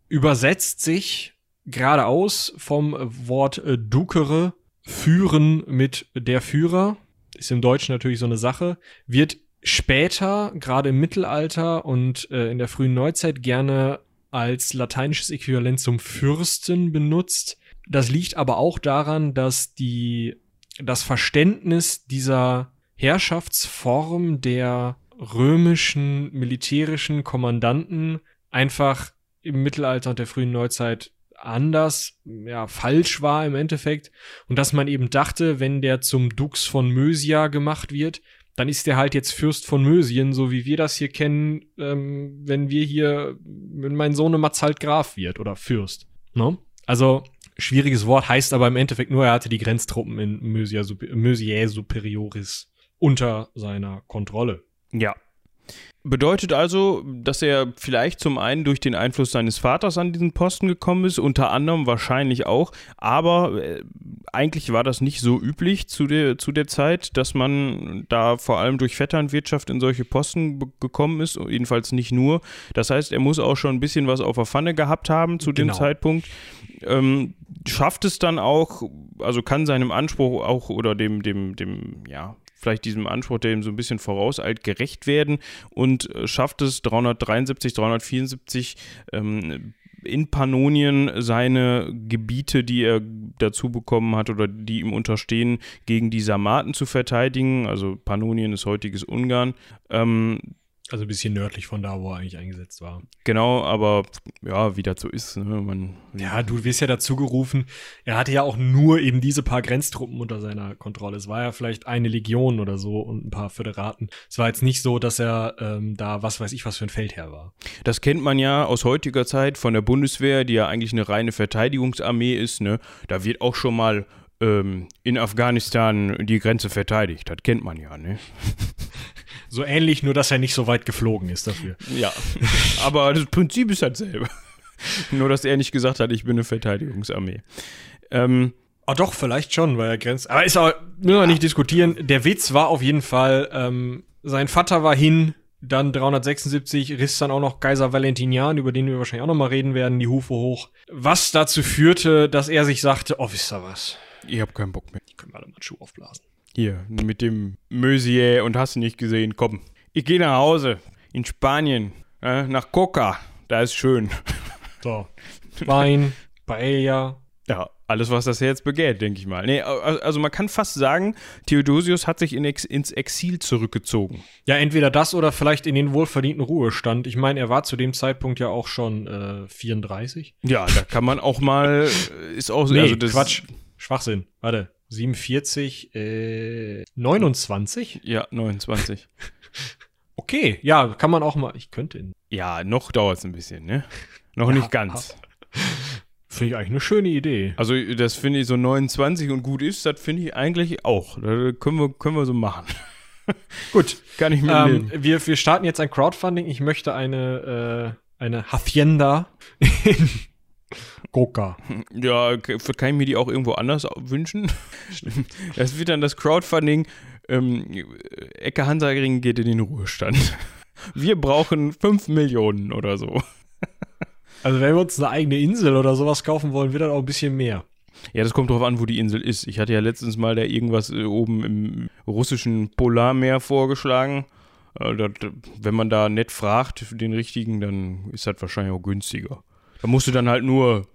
S2: Übersetzt sich geradeaus vom Wort äh, Dukere, führen mit der Führer. Ist im Deutschen natürlich so eine Sache. Wird später, gerade im Mittelalter und äh, in der frühen Neuzeit, gerne als lateinisches Äquivalent zum Fürsten benutzt. Das liegt aber auch daran, dass die, das Verständnis dieser Herrschaftsform der römischen militärischen Kommandanten einfach im Mittelalter und der frühen Neuzeit anders, ja, falsch war im Endeffekt. Und dass man eben dachte, wenn der zum Dux von Mösia gemacht wird, dann ist der halt jetzt Fürst von Mösien, so wie wir das hier kennen, ähm, wenn wir hier, wenn mein Sohnematz halt Graf wird oder Fürst. Ne? Also, schwieriges Wort heißt aber im Endeffekt nur, er hatte die Grenztruppen in Mösia, Mösiae Superioris unter seiner Kontrolle.
S1: Ja. Bedeutet also, dass er vielleicht zum einen durch den Einfluss seines Vaters an diesen Posten gekommen ist, unter anderem wahrscheinlich auch, aber äh, eigentlich war das nicht so üblich zu der, zu der Zeit, dass man da vor allem durch Vetternwirtschaft in solche Posten gekommen ist, jedenfalls nicht nur. Das heißt, er muss auch schon ein bisschen was auf der Pfanne gehabt haben zu dem
S2: Genau.
S1: Zeitpunkt. Ähm, schafft es dann auch, also kann seinem Anspruch auch oder dem, dem, dem, ja, vielleicht diesem Anspruch, der ihm so ein bisschen vorauseilt, gerecht werden und äh, schafft es 373, 374 ähm, in Pannonien seine Gebiete, die er dazu bekommen hat oder die ihm unterstehen, gegen die Sarmaten zu verteidigen. Also Pannonien ist heutiges Ungarn. Ähm,
S2: Also ein bisschen nördlich von da, wo er eigentlich eingesetzt war.
S1: genau, aber ja, wie das so ist. Ne? Man,
S2: Ja, du wirst ja dazu gerufen. Er hatte ja auch nur eben diese paar Grenztruppen unter seiner Kontrolle. Es war ja vielleicht eine Legion oder so und ein paar Föderaten. Es war jetzt nicht so, dass er ähm, da was weiß ich was für ein Feldherr war.
S1: Das kennt man ja aus heutiger Zeit von der Bundeswehr, die ja eigentlich eine reine Verteidigungsarmee ist. Ne? Da wird auch schon mal ähm, in Afghanistan die Grenze verteidigt. Das kennt man ja. Ne?
S2: So ähnlich, nur dass er nicht so weit geflogen ist dafür.
S1: Ja, aber das Prinzip ist dasselbe. Nur, dass er nicht gesagt hat, ich bin eine Verteidigungsarmee. Ähm,
S2: Ah, doch, vielleicht schon, weil er grenzt. Aber ist auch, müssen wir nicht diskutieren. Der Witz war auf jeden Fall, ähm, sein Vater war hin, dann 376 riss dann auch noch Kaiser Valentinian, über den wir wahrscheinlich auch noch mal reden werden, die Hufe hoch. Was dazu führte, dass er sich sagte, oh, wisst ihr was?
S1: ich habe keinen Bock mehr.
S2: Die können wir alle mal einen Schuh aufblasen.
S1: Hier, mit dem Mösier und hast du nicht gesehen. Komm, ich gehe nach Hause. In Spanien. Äh, nach Coca. Da ist schön.
S2: So. Wein, Paella.
S1: Ja, alles, was das Herz begehrt, denke ich mal. Nee, al- also man kann fast sagen, Theodosius hat sich in Ex ins Exil zurückgezogen.
S2: Ja, entweder das oder vielleicht in den wohlverdienten Ruhestand. Ich meine, er war zu dem Zeitpunkt ja auch schon äh, 34.
S1: Ja, da kann man auch mal, äh, ist auch so,
S2: Nee,
S1: also das,
S2: Quatsch. Schwachsinn. Warte. 47, äh, 29?
S1: Ja, 29.
S2: Okay, ja, kann man auch mal. Ich könnte ihn.
S1: Ja, noch dauert es ein bisschen, ne? Noch
S2: Ja,
S1: nicht ganz.
S2: Finde ich eigentlich eine schöne Idee.
S1: Also das finde ich so 29 und gut ist, das finde ich eigentlich auch. Das können wir, können wir so machen.
S2: Gut.
S1: Kann ich mit
S2: Ähm, wir, wir starten jetzt ein Crowdfunding. Ich möchte eine, äh, eine Hacienda in Coca.
S1: Ja, kann ich mir die auch irgendwo anders wünschen? Das wird dann das Crowdfunding. Ähm, Ecke Hansaring geht in den Ruhestand. Wir brauchen 5 Millionen oder so.
S2: Also wenn wir uns eine eigene Insel oder sowas kaufen wollen, wird das auch ein bisschen mehr.
S1: Ja, das kommt drauf an, wo die Insel ist. Ich hatte ja letztens mal da irgendwas äh, oben im russischen Polarmeer vorgeschlagen. Äh, wenn man da nett fragt, den richtigen, dann ist das wahrscheinlich auch günstiger. Da musst du dann halt nur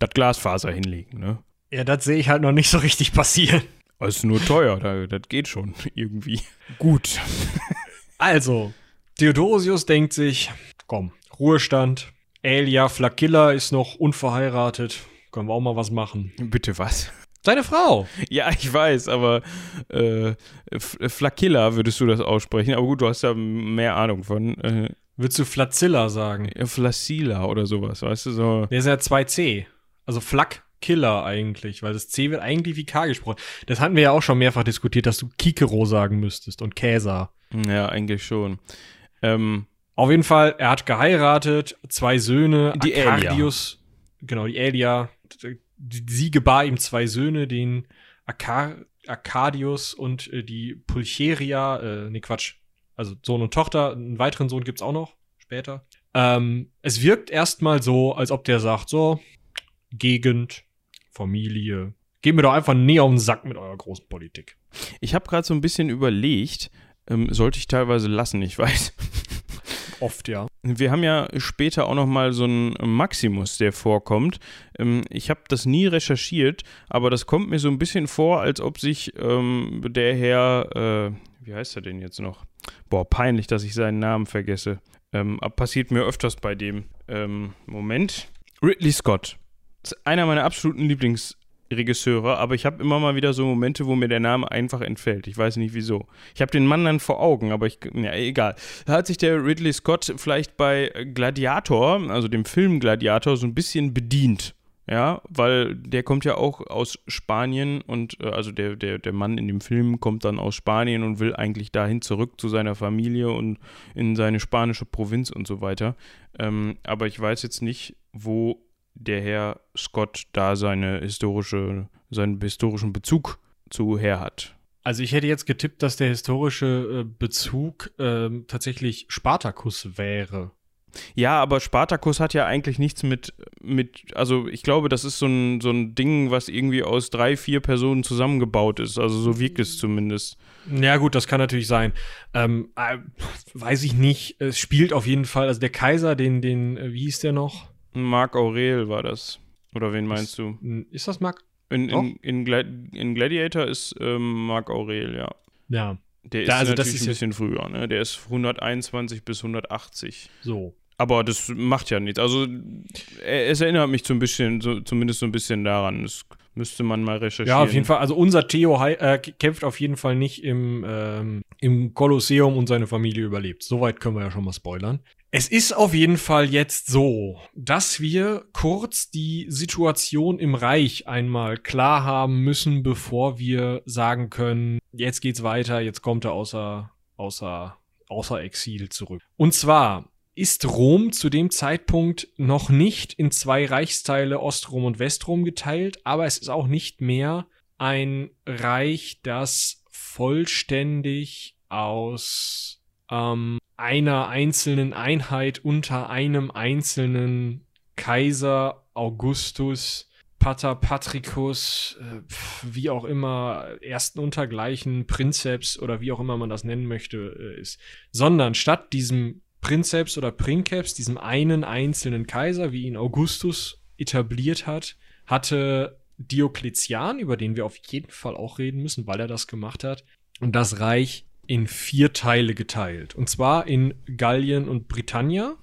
S1: das Glasfaser hinlegen, ne?
S2: Ja, das sehe ich halt noch nicht so richtig passieren.
S1: Das ist nur teuer, da, das geht schon irgendwie. Gut.
S2: Also, Theodosius denkt sich, komm, Ruhestand. Elia Flakilla ist noch unverheiratet. Können wir auch mal was machen.
S1: Bitte was?
S2: Seine Frau.
S1: Ja, ich weiß, aber äh, Flakilla würdest du das aussprechen. Aber gut, du hast ja mehr Ahnung von. Äh,
S2: Würdest du Flazilla sagen?
S1: Ja, Flacilla oder sowas, weißt du so.
S2: Der ist ja 2C. Also Flakkiller eigentlich, weil das C wird eigentlich wie K gesprochen. Das hatten wir ja auch schon mehrfach diskutiert, dass du Kikero sagen müsstest und Käser.
S1: Ja, eigentlich schon. Ähm,
S2: Auf jeden Fall, er hat geheiratet, zwei Söhne,
S1: Die
S2: Arcadius, genau, die Elia. Sie gebar ihm zwei Söhne, den Acar Arcadius und äh, die Pulcheria, äh, nee, Quatsch, also Sohn und Tochter, einen weiteren Sohn gibt's auch noch später. Ähm, es wirkt erstmal so, als ob der sagt, so, Gegend, Familie, geh mir doch einfach näher auf den Sack mit eurer großen Politik.
S1: ich habe gerade so ein bisschen überlegt, ähm, sollte ich teilweise lassen, ich weiß.
S2: Oft, ja.
S1: Wir haben ja später auch noch mal so einen Maximus, der vorkommt. Ähm, ich habe das nie recherchiert, aber das kommt mir so ein bisschen vor, als ob sich ähm, der Herr, äh, wie heißt er denn jetzt noch? Boah, peinlich, dass ich seinen Namen vergesse. Ähm, passiert mir öfters bei dem. Ähm, Moment. Ridley Scott. Einer meiner absoluten Lieblingsregisseure, aber ich habe immer mal wieder so Momente, wo mir der Name einfach entfällt. Ich weiß nicht wieso. Ich habe den Mann dann vor Augen, aber ich, ja, egal. Da hat sich der Ridley Scott vielleicht bei Gladiator, also dem Film Gladiator, so ein bisschen bedient. Ja, weil der kommt ja auch aus Spanien und äh, also der, der, der Mann in dem Film kommt dann aus Spanien und will eigentlich dahin zurück zu seiner Familie und in seine spanische Provinz und so weiter. Ähm, aber ich weiß jetzt nicht, wo der Herr Scott da seine historische, seinen historischen Bezug zu her hat.
S2: Also ich hätte jetzt getippt, dass der historische äh, Bezug ähm, tatsächlich Spartacus wäre.
S1: Ja, aber Spartacus hat ja eigentlich nichts mit, mit, also ich glaube, das ist so ein, so ein Ding, was irgendwie aus drei, vier Personen zusammengebaut ist. Also so wirkt es zumindest.
S2: Ja, gut, das kann natürlich sein. Ähm, äh, weiß ich nicht. Es spielt auf jeden Fall, also der Kaiser, den, den, äh, wie hieß der noch?
S1: Marc Aurel war das. Oder wen meinst du?
S2: Ist das Mark?
S1: In, in, in, Gla in Gladiator ist ähm, Marc Aurel, ja.
S2: Ja,
S1: Der ist
S2: Da, also das
S1: natürlich
S2: ist
S1: ein bisschen früher, ne? Der ist 121 bis 180.
S2: so.
S1: Aber das macht ja nichts. Also es erinnert mich so ein bisschen, so, zumindest so ein bisschen daran. Das müsste man mal recherchieren.
S2: Ja, auf jeden Fall. Also unser Theo äh, kämpft auf jeden Fall nicht im, ähm, im Kolosseum und seine Familie überlebt. Soweit können wir ja schon mal spoilern. Es ist auf jeden Fall jetzt so, dass wir kurz die Situation im Reich einmal klar haben müssen, bevor wir sagen können, jetzt geht's weiter, jetzt kommt er außer, außer, außer Exil zurück. Und zwar ist Rom zu dem Zeitpunkt noch nicht in zwei Reichsteile Ostrom und Westrom geteilt, aber es ist auch nicht mehr ein Reich, das vollständig aus ähm, einer einzelnen Einheit unter einem einzelnen Kaiser Augustus Pater Patricus, äh, wie auch immer, ersten Untergleichen, Prinzeps oder wie auch immer man das nennen möchte, äh, ist. Sondern statt diesem Prinzeps oder Princeps, diesem einen einzelnen Kaiser, wie ihn Augustus etabliert hat, hatte Diokletian, über den wir auf jeden Fall auch reden müssen, weil er das gemacht hat, und das Reich in vier Teile geteilt. Und zwar in Gallien und Britannia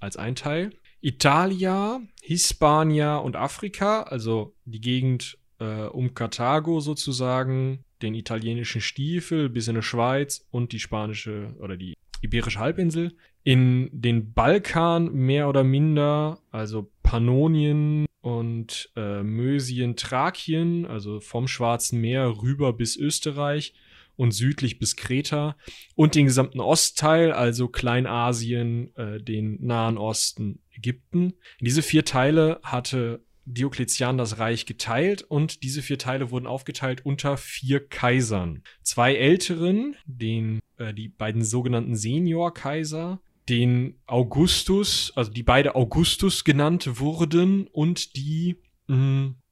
S2: als ein Teil, Italia, Hispania und Afrika, also die Gegend äh, um Karthago sozusagen, den italienischen Stiefel bis in die Schweiz und die spanische oder die iberische Halbinsel. In den Balkan mehr oder minder, also Pannonien und äh, Mösien, Thrakien, also vom Schwarzen Meer rüber bis Österreich und südlich bis Kreta und den gesamten Ostteil, also Kleinasien, äh, den Nahen Osten, Ägypten. Diese vier Teile hatte Diokletian das Reich geteilt und diese vier Teile wurden aufgeteilt unter vier Kaisern. Zwei älteren, den, äh, die beiden sogenannten Senior-Kaiser, den Augustus, also die beide Augustus genannt wurden und die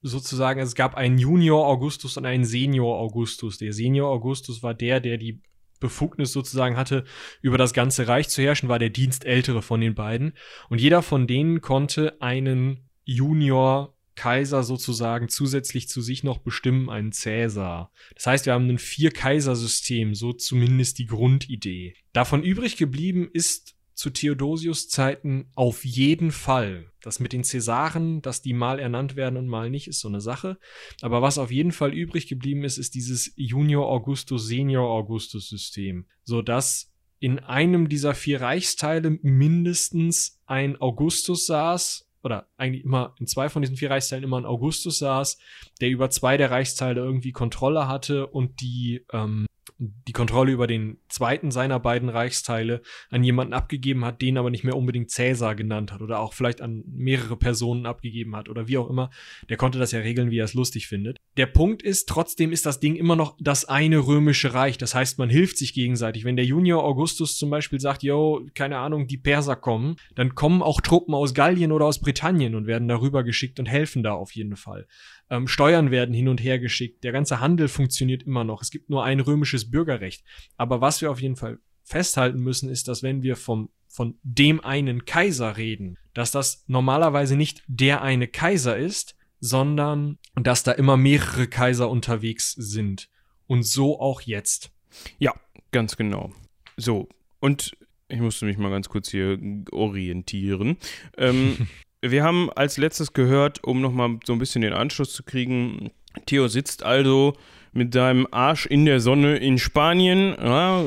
S2: sozusagen, es gab einen Junior Augustus und einen Senior Augustus. Der Senior Augustus war der, der die Befugnis sozusagen hatte, über das ganze Reich zu herrschen, war der Dienstältere von den beiden. Und jeder von denen konnte einen Junior Kaiser sozusagen zusätzlich zu sich noch bestimmen, einen Cäsar. Das heißt, wir haben ein Vier-Kaiser-System, so zumindest die Grundidee. Davon übrig geblieben ist zu Theodosius Zeiten auf jeden Fall. Das mit den Cäsaren, dass die mal ernannt werden und mal nicht, ist so eine Sache. Aber was auf jeden Fall übrig geblieben ist, ist dieses Junior Augustus, Senior Augustus System. Sodass in einem dieser vier Reichsteile mindestens ein Augustus saß, oder eigentlich immer in zwei von diesen vier Reichsteilen immer ein Augustus saß, der über zwei der Reichsteile irgendwie Kontrolle hatte und die ähm, die Kontrolle über den zweiten seiner beiden Reichsteile an jemanden abgegeben hat, den aber nicht mehr unbedingt Cäsar genannt hat oder auch vielleicht an mehrere Personen abgegeben hat oder wie auch immer, der konnte das ja regeln, wie er es lustig findet. Der Punkt ist, trotzdem ist das Ding immer noch das eine römische Reich. Das heißt, man hilft sich gegenseitig. Wenn der Junior Augustus zum Beispiel sagt, yo, keine Ahnung, die Perser kommen, dann kommen auch Truppen aus Gallien oder aus Britannien und werden darüber geschickt und helfen da auf jeden Fall. Ähm, Steuern werden hin und her geschickt. Der ganze Handel funktioniert immer noch. Es gibt nur ein römisches Bürgerrecht. Aber was wir auf jeden Fall festhalten müssen, ist, dass wenn wir vom, von dem einen Kaiser reden, dass das normalerweise nicht der eine Kaiser ist, sondern dass da immer mehrere Kaiser unterwegs sind. Und so auch jetzt.
S1: Ja, ganz genau. So, und ich musste mich mal ganz kurz hier orientieren. Ähm, Wir haben als letztes gehört, um nochmal so ein bisschen den Anschluss zu kriegen, Theo sitzt also mit seinem Arsch in der Sonne in Spanien, ja,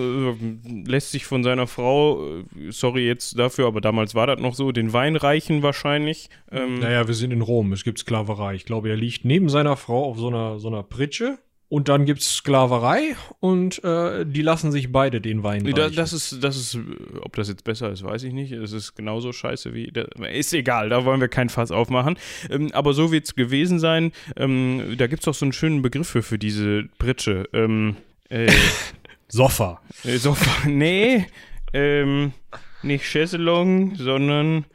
S1: lässt sich von seiner Frau, sorry jetzt dafür, aber damals war das noch so, den Wein reichen wahrscheinlich.
S2: Ähm, naja, wir sind in Rom, es gibt Sklaverei. Ich glaube, er liegt neben seiner Frau auf so einer, so einer Pritsche und dann gibt's Sklaverei und äh, die lassen sich beide den Wein
S1: da, Das ist, das ist, ob das jetzt besser ist, weiß ich nicht. Es ist genauso scheiße wie, da, ist egal, da wollen wir kein Fass aufmachen. Ähm, aber so wird's gewesen sein. Ähm, da gibt's doch so einen schönen Begriff für, für diese Pritsche. Ähm,
S2: äh, Sofa.
S1: Äh, Sofa, nee. ähm, nicht Chaiselong, sondern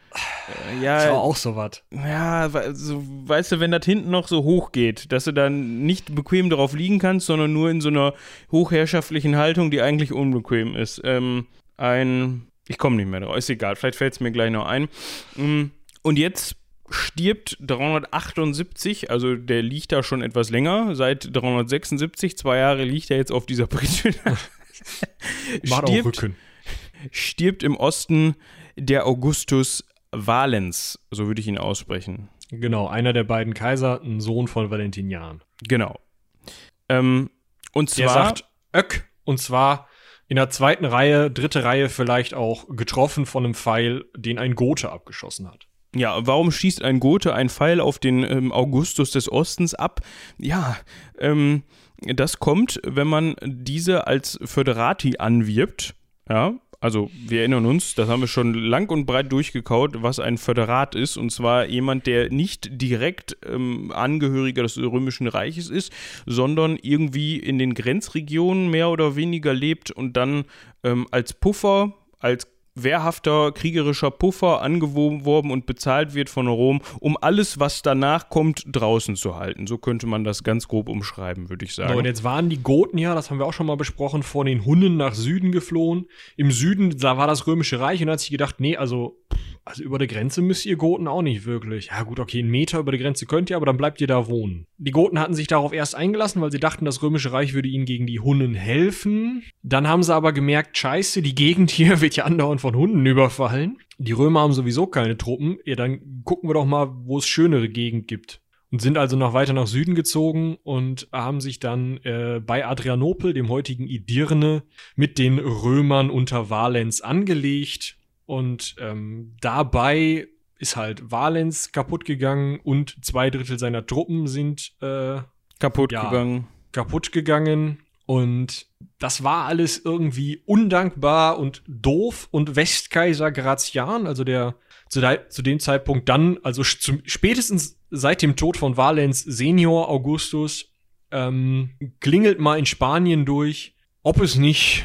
S2: ja. Das war auch so was.
S1: Ja, so, weißt du, wenn das hinten noch so hoch geht, dass du dann nicht bequem darauf liegen kannst, sondern nur in so einer hochherrschaftlichen Haltung, die eigentlich unbequem ist. Ähm, ein, ich komme nicht mehr drauf, ist egal, vielleicht fällt es mir gleich noch ein. Mm, und jetzt stirbt 378, also der liegt da schon etwas länger, seit 376, zwei Jahre liegt er jetzt auf dieser
S2: auch Rücken
S1: stirbt im Osten der Augustus Valens, so würde ich ihn aussprechen.
S2: Genau, einer der beiden Kaiser, ein Sohn von Valentinian.
S1: Genau. Ähm, und zwar.
S2: Der sagt Öck, und zwar in der zweiten Reihe, dritte Reihe vielleicht auch getroffen von einem Pfeil, den ein Gote abgeschossen hat.
S1: Ja, warum schießt ein Gote ein Pfeil auf den ähm, Augustus des Ostens ab? Ja, ähm, das kommt, wenn man diese als Föderati anwirbt. Ja, also wir erinnern uns, das haben wir schon lang und breit durchgekaut, was ein Föderat ist. Und zwar jemand, der nicht direkt ähm, Angehöriger des Römischen Reiches ist, sondern irgendwie in den Grenzregionen mehr oder weniger lebt und dann ähm, als Puffer, als wehrhafter kriegerischer Puffer angeworben und bezahlt wird von Rom, um alles, was danach kommt, draußen zu halten. So könnte man das ganz grob umschreiben, würde ich sagen. So,
S2: und jetzt waren die Goten ja, das haben wir auch schon mal besprochen, vor den Hunnen nach Süden geflohen. Im Süden, da war das Römische Reich und da hat sich gedacht, nee, also also über der Grenze müsst ihr Goten auch nicht wirklich. Ja gut, okay, einen Meter über der Grenze könnt ihr, aber dann bleibt ihr da wohnen. Die Goten hatten sich darauf erst eingelassen, weil sie dachten, das Römische Reich würde ihnen gegen die Hunnen helfen. Dann haben sie aber gemerkt, scheiße, die Gegend hier wird ja andauernd von Hunden überfallen. Die Römer haben sowieso keine Truppen. Ja, dann gucken wir doch mal, wo es schönere Gegend gibt und sind also noch weiter nach Süden gezogen und haben sich dann äh, bei Adrianopel, dem heutigen Idirne, mit den Römern unter Valens angelegt und ähm, dabei ist halt Valens kaputt gegangen und zwei Drittel seiner Truppen sind äh,
S1: kaputt ja, gegangen.
S2: Kaputt gegangen. Und das war alles irgendwie undankbar und doof. Und Westkaiser Gratian, also der zu, de zu dem Zeitpunkt dann, also spätestens seit dem Tod von Valens Senior Augustus ähm, klingelt mal in Spanien durch, ob es nicht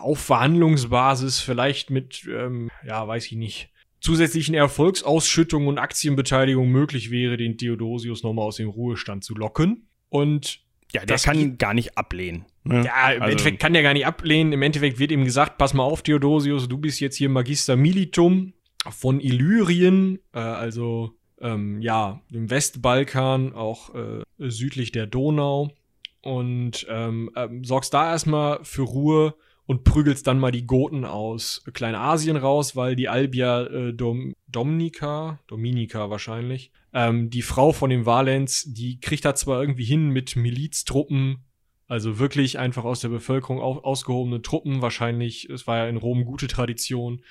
S2: auf Verhandlungsbasis vielleicht mit, ähm, ja, weiß ich nicht, zusätzlichen Erfolgsausschüttungen und Aktienbeteiligung möglich wäre, den Theodosius nochmal aus dem Ruhestand zu locken. Und
S1: ja, der kann gar nicht ablehnen.
S2: Ne? Ja, im also. Endeffekt kann der gar nicht ablehnen. Im Endeffekt wird ihm gesagt, pass mal auf, Theodosius, du bist jetzt hier Magister Militum von Illyrien, äh, also ähm, ja, im Westbalkan, auch äh, südlich der Donau. Und ähm, ähm, sorgst da erstmal für Ruhe und prügelst dann mal die Goten aus Kleinasien raus, weil die Albia äh, Dom Dominica, Dominica wahrscheinlich, ähm, die Frau von dem Valens, die kriegt da zwar irgendwie hin mit Miliztruppen, also wirklich einfach aus der Bevölkerung auf, ausgehobene Truppen, wahrscheinlich, es war ja in Rom gute Tradition,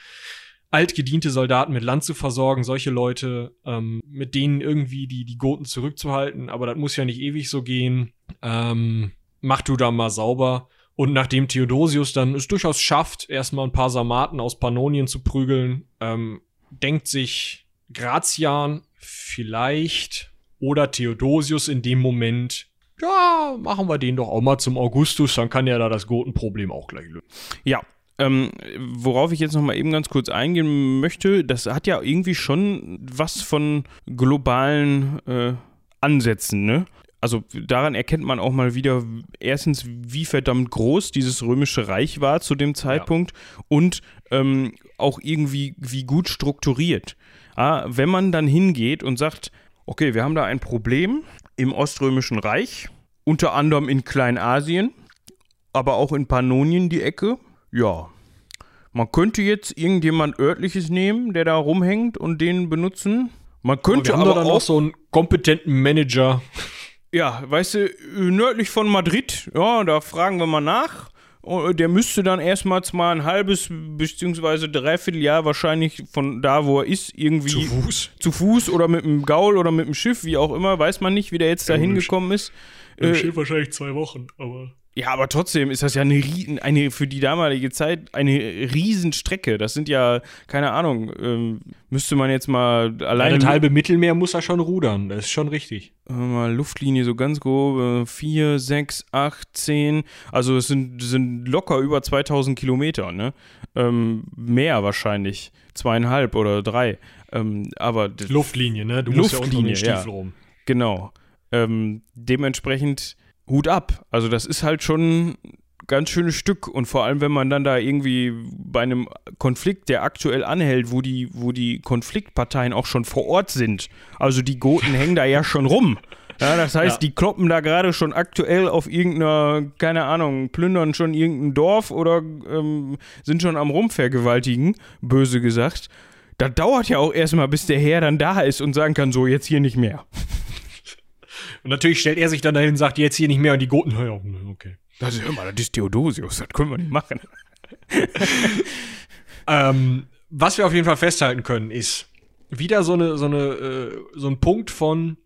S2: altgediente Soldaten mit Land zu versorgen, solche Leute, ähm, mit denen irgendwie die, die Goten zurückzuhalten, aber das muss ja nicht ewig so gehen. Ähm, mach du da mal sauber. Und nachdem Theodosius dann es durchaus schafft, erstmal ein paar Sarmaten aus Pannonien zu prügeln, ähm, denkt sich Gratian vielleicht oder Theodosius in dem Moment, ja, machen wir den doch auch mal zum Augustus, dann kann ja da das Gotenproblem auch gleich lösen.
S1: Ja, ähm, worauf ich jetzt noch mal eben ganz kurz eingehen möchte, das hat ja irgendwie schon was von globalen äh, Ansätzen, ne? Also daran erkennt man auch mal wieder erstens, wie verdammt groß dieses römische Reich war zu dem Zeitpunkt ja. und ähm, auch irgendwie wie gut strukturiert. Ah, wenn man dann hingeht und sagt, okay, wir haben da ein Problem im Oströmischen Reich, unter anderem in Kleinasien, aber auch in Pannonien die Ecke, ja, man könnte jetzt irgendjemand örtliches nehmen, der da rumhängt und den benutzen. Man könnte aber,
S2: aber dann auch so einen kompetenten Manager.
S1: Ja, weißt du, nördlich von Madrid, ja, da fragen wir mal nach. Oh, der müsste dann erstmals mal ein halbes beziehungsweise dreiviertel Jahr wahrscheinlich von da, wo er ist, irgendwie zu
S2: Fuß,
S1: zu Fuß oder mit dem Gaul oder mit dem Schiff, wie auch immer, weiß man nicht, wie der jetzt da hingekommen ist.
S2: Dem äh, Schiff wahrscheinlich zwei Wochen, aber
S1: ja, aber trotzdem ist das ja eine, eine für die damalige Zeit eine Riesenstrecke. Das sind ja, keine Ahnung, ähm, müsste man jetzt mal alleine.
S2: Das halbe Mittelmeer muss er schon rudern, das ist schon richtig.
S1: Mal Luftlinie so ganz grob, 4, 6, 8, 10. Also es sind, sind locker über 2000 Kilometer, ne? Ähm, mehr wahrscheinlich. Zweieinhalb oder drei. Ähm, aber
S2: Luftlinie, ne?
S1: Du musst ja unter den Stiefel ja. rum. Genau. Ähm, dementsprechend Hut ab. Also das ist halt schon ein ganz schönes Stück und vor allem, wenn man dann da irgendwie bei einem Konflikt, der aktuell anhält, wo die, wo die Konfliktparteien auch schon vor Ort sind. Also die Goten hängen da ja schon rum. Ja, das heißt, ja. die kloppen da gerade schon aktuell auf irgendeiner, keine Ahnung, plündern schon irgendein Dorf oder ähm, sind schon am Rumvergewaltigen, böse gesagt. Das dauert ja auch erstmal, bis der Herr dann da ist und sagen kann, so jetzt hier nicht mehr.
S2: Und natürlich stellt er sich dann dahin und sagt, jetzt hier nicht mehr und die Goten, ja, okay.
S1: Das ist immer, das ist Theodosius, das können wir nicht machen.
S2: ähm, was wir auf jeden Fall festhalten können, ist wieder so eine, so eine, äh, so ein Punkt von,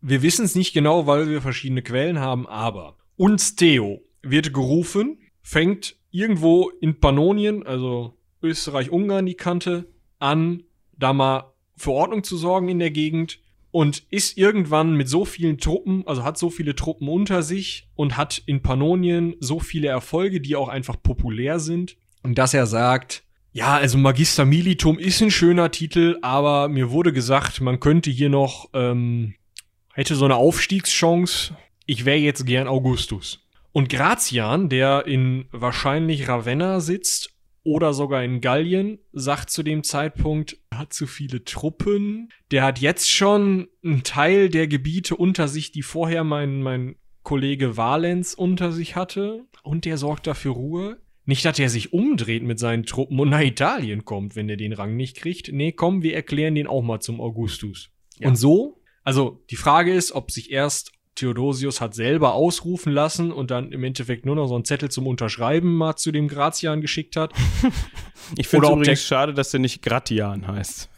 S2: wir wissen es nicht genau, weil wir verschiedene Quellen haben, aber uns Theo wird gerufen, fängt irgendwo in Pannonien, also Österreich-Ungarn die Kante, an, da mal für Ordnung zu sorgen in der Gegend und ist irgendwann mit so vielen Truppen, also hat so viele Truppen unter sich und hat in Pannonien so viele Erfolge, die auch einfach populär sind, und dass er sagt, ja, also Magister Militum ist ein schöner Titel, aber mir wurde gesagt, man könnte hier noch, ähm, hätte so eine Aufstiegschance. Ich wäre jetzt gern Augustus. Und Gratian, der in wahrscheinlich Ravenna sitzt oder sogar in Gallien, sagt zu dem Zeitpunkt, er hat zu viele Truppen. Der hat jetzt schon einen Teil der Gebiete unter sich, die vorher mein, mein Kollege Valens unter sich hatte. Und der sorgt dafür Ruhe. Nicht, dass er sich umdreht mit seinen Truppen und nach Italien kommt, wenn er den Rang nicht kriegt. Nee, komm, wir erklären den auch mal zum Augustus. Ja. Und so, also die Frage ist, ob sich erst Theodosius hat selber ausrufen lassen und dann im Endeffekt nur noch so einen Zettel zum Unterschreiben mal zu dem Gratian geschickt hat.
S1: ich finde es übrigens schade, dass der nicht Gratian heißt.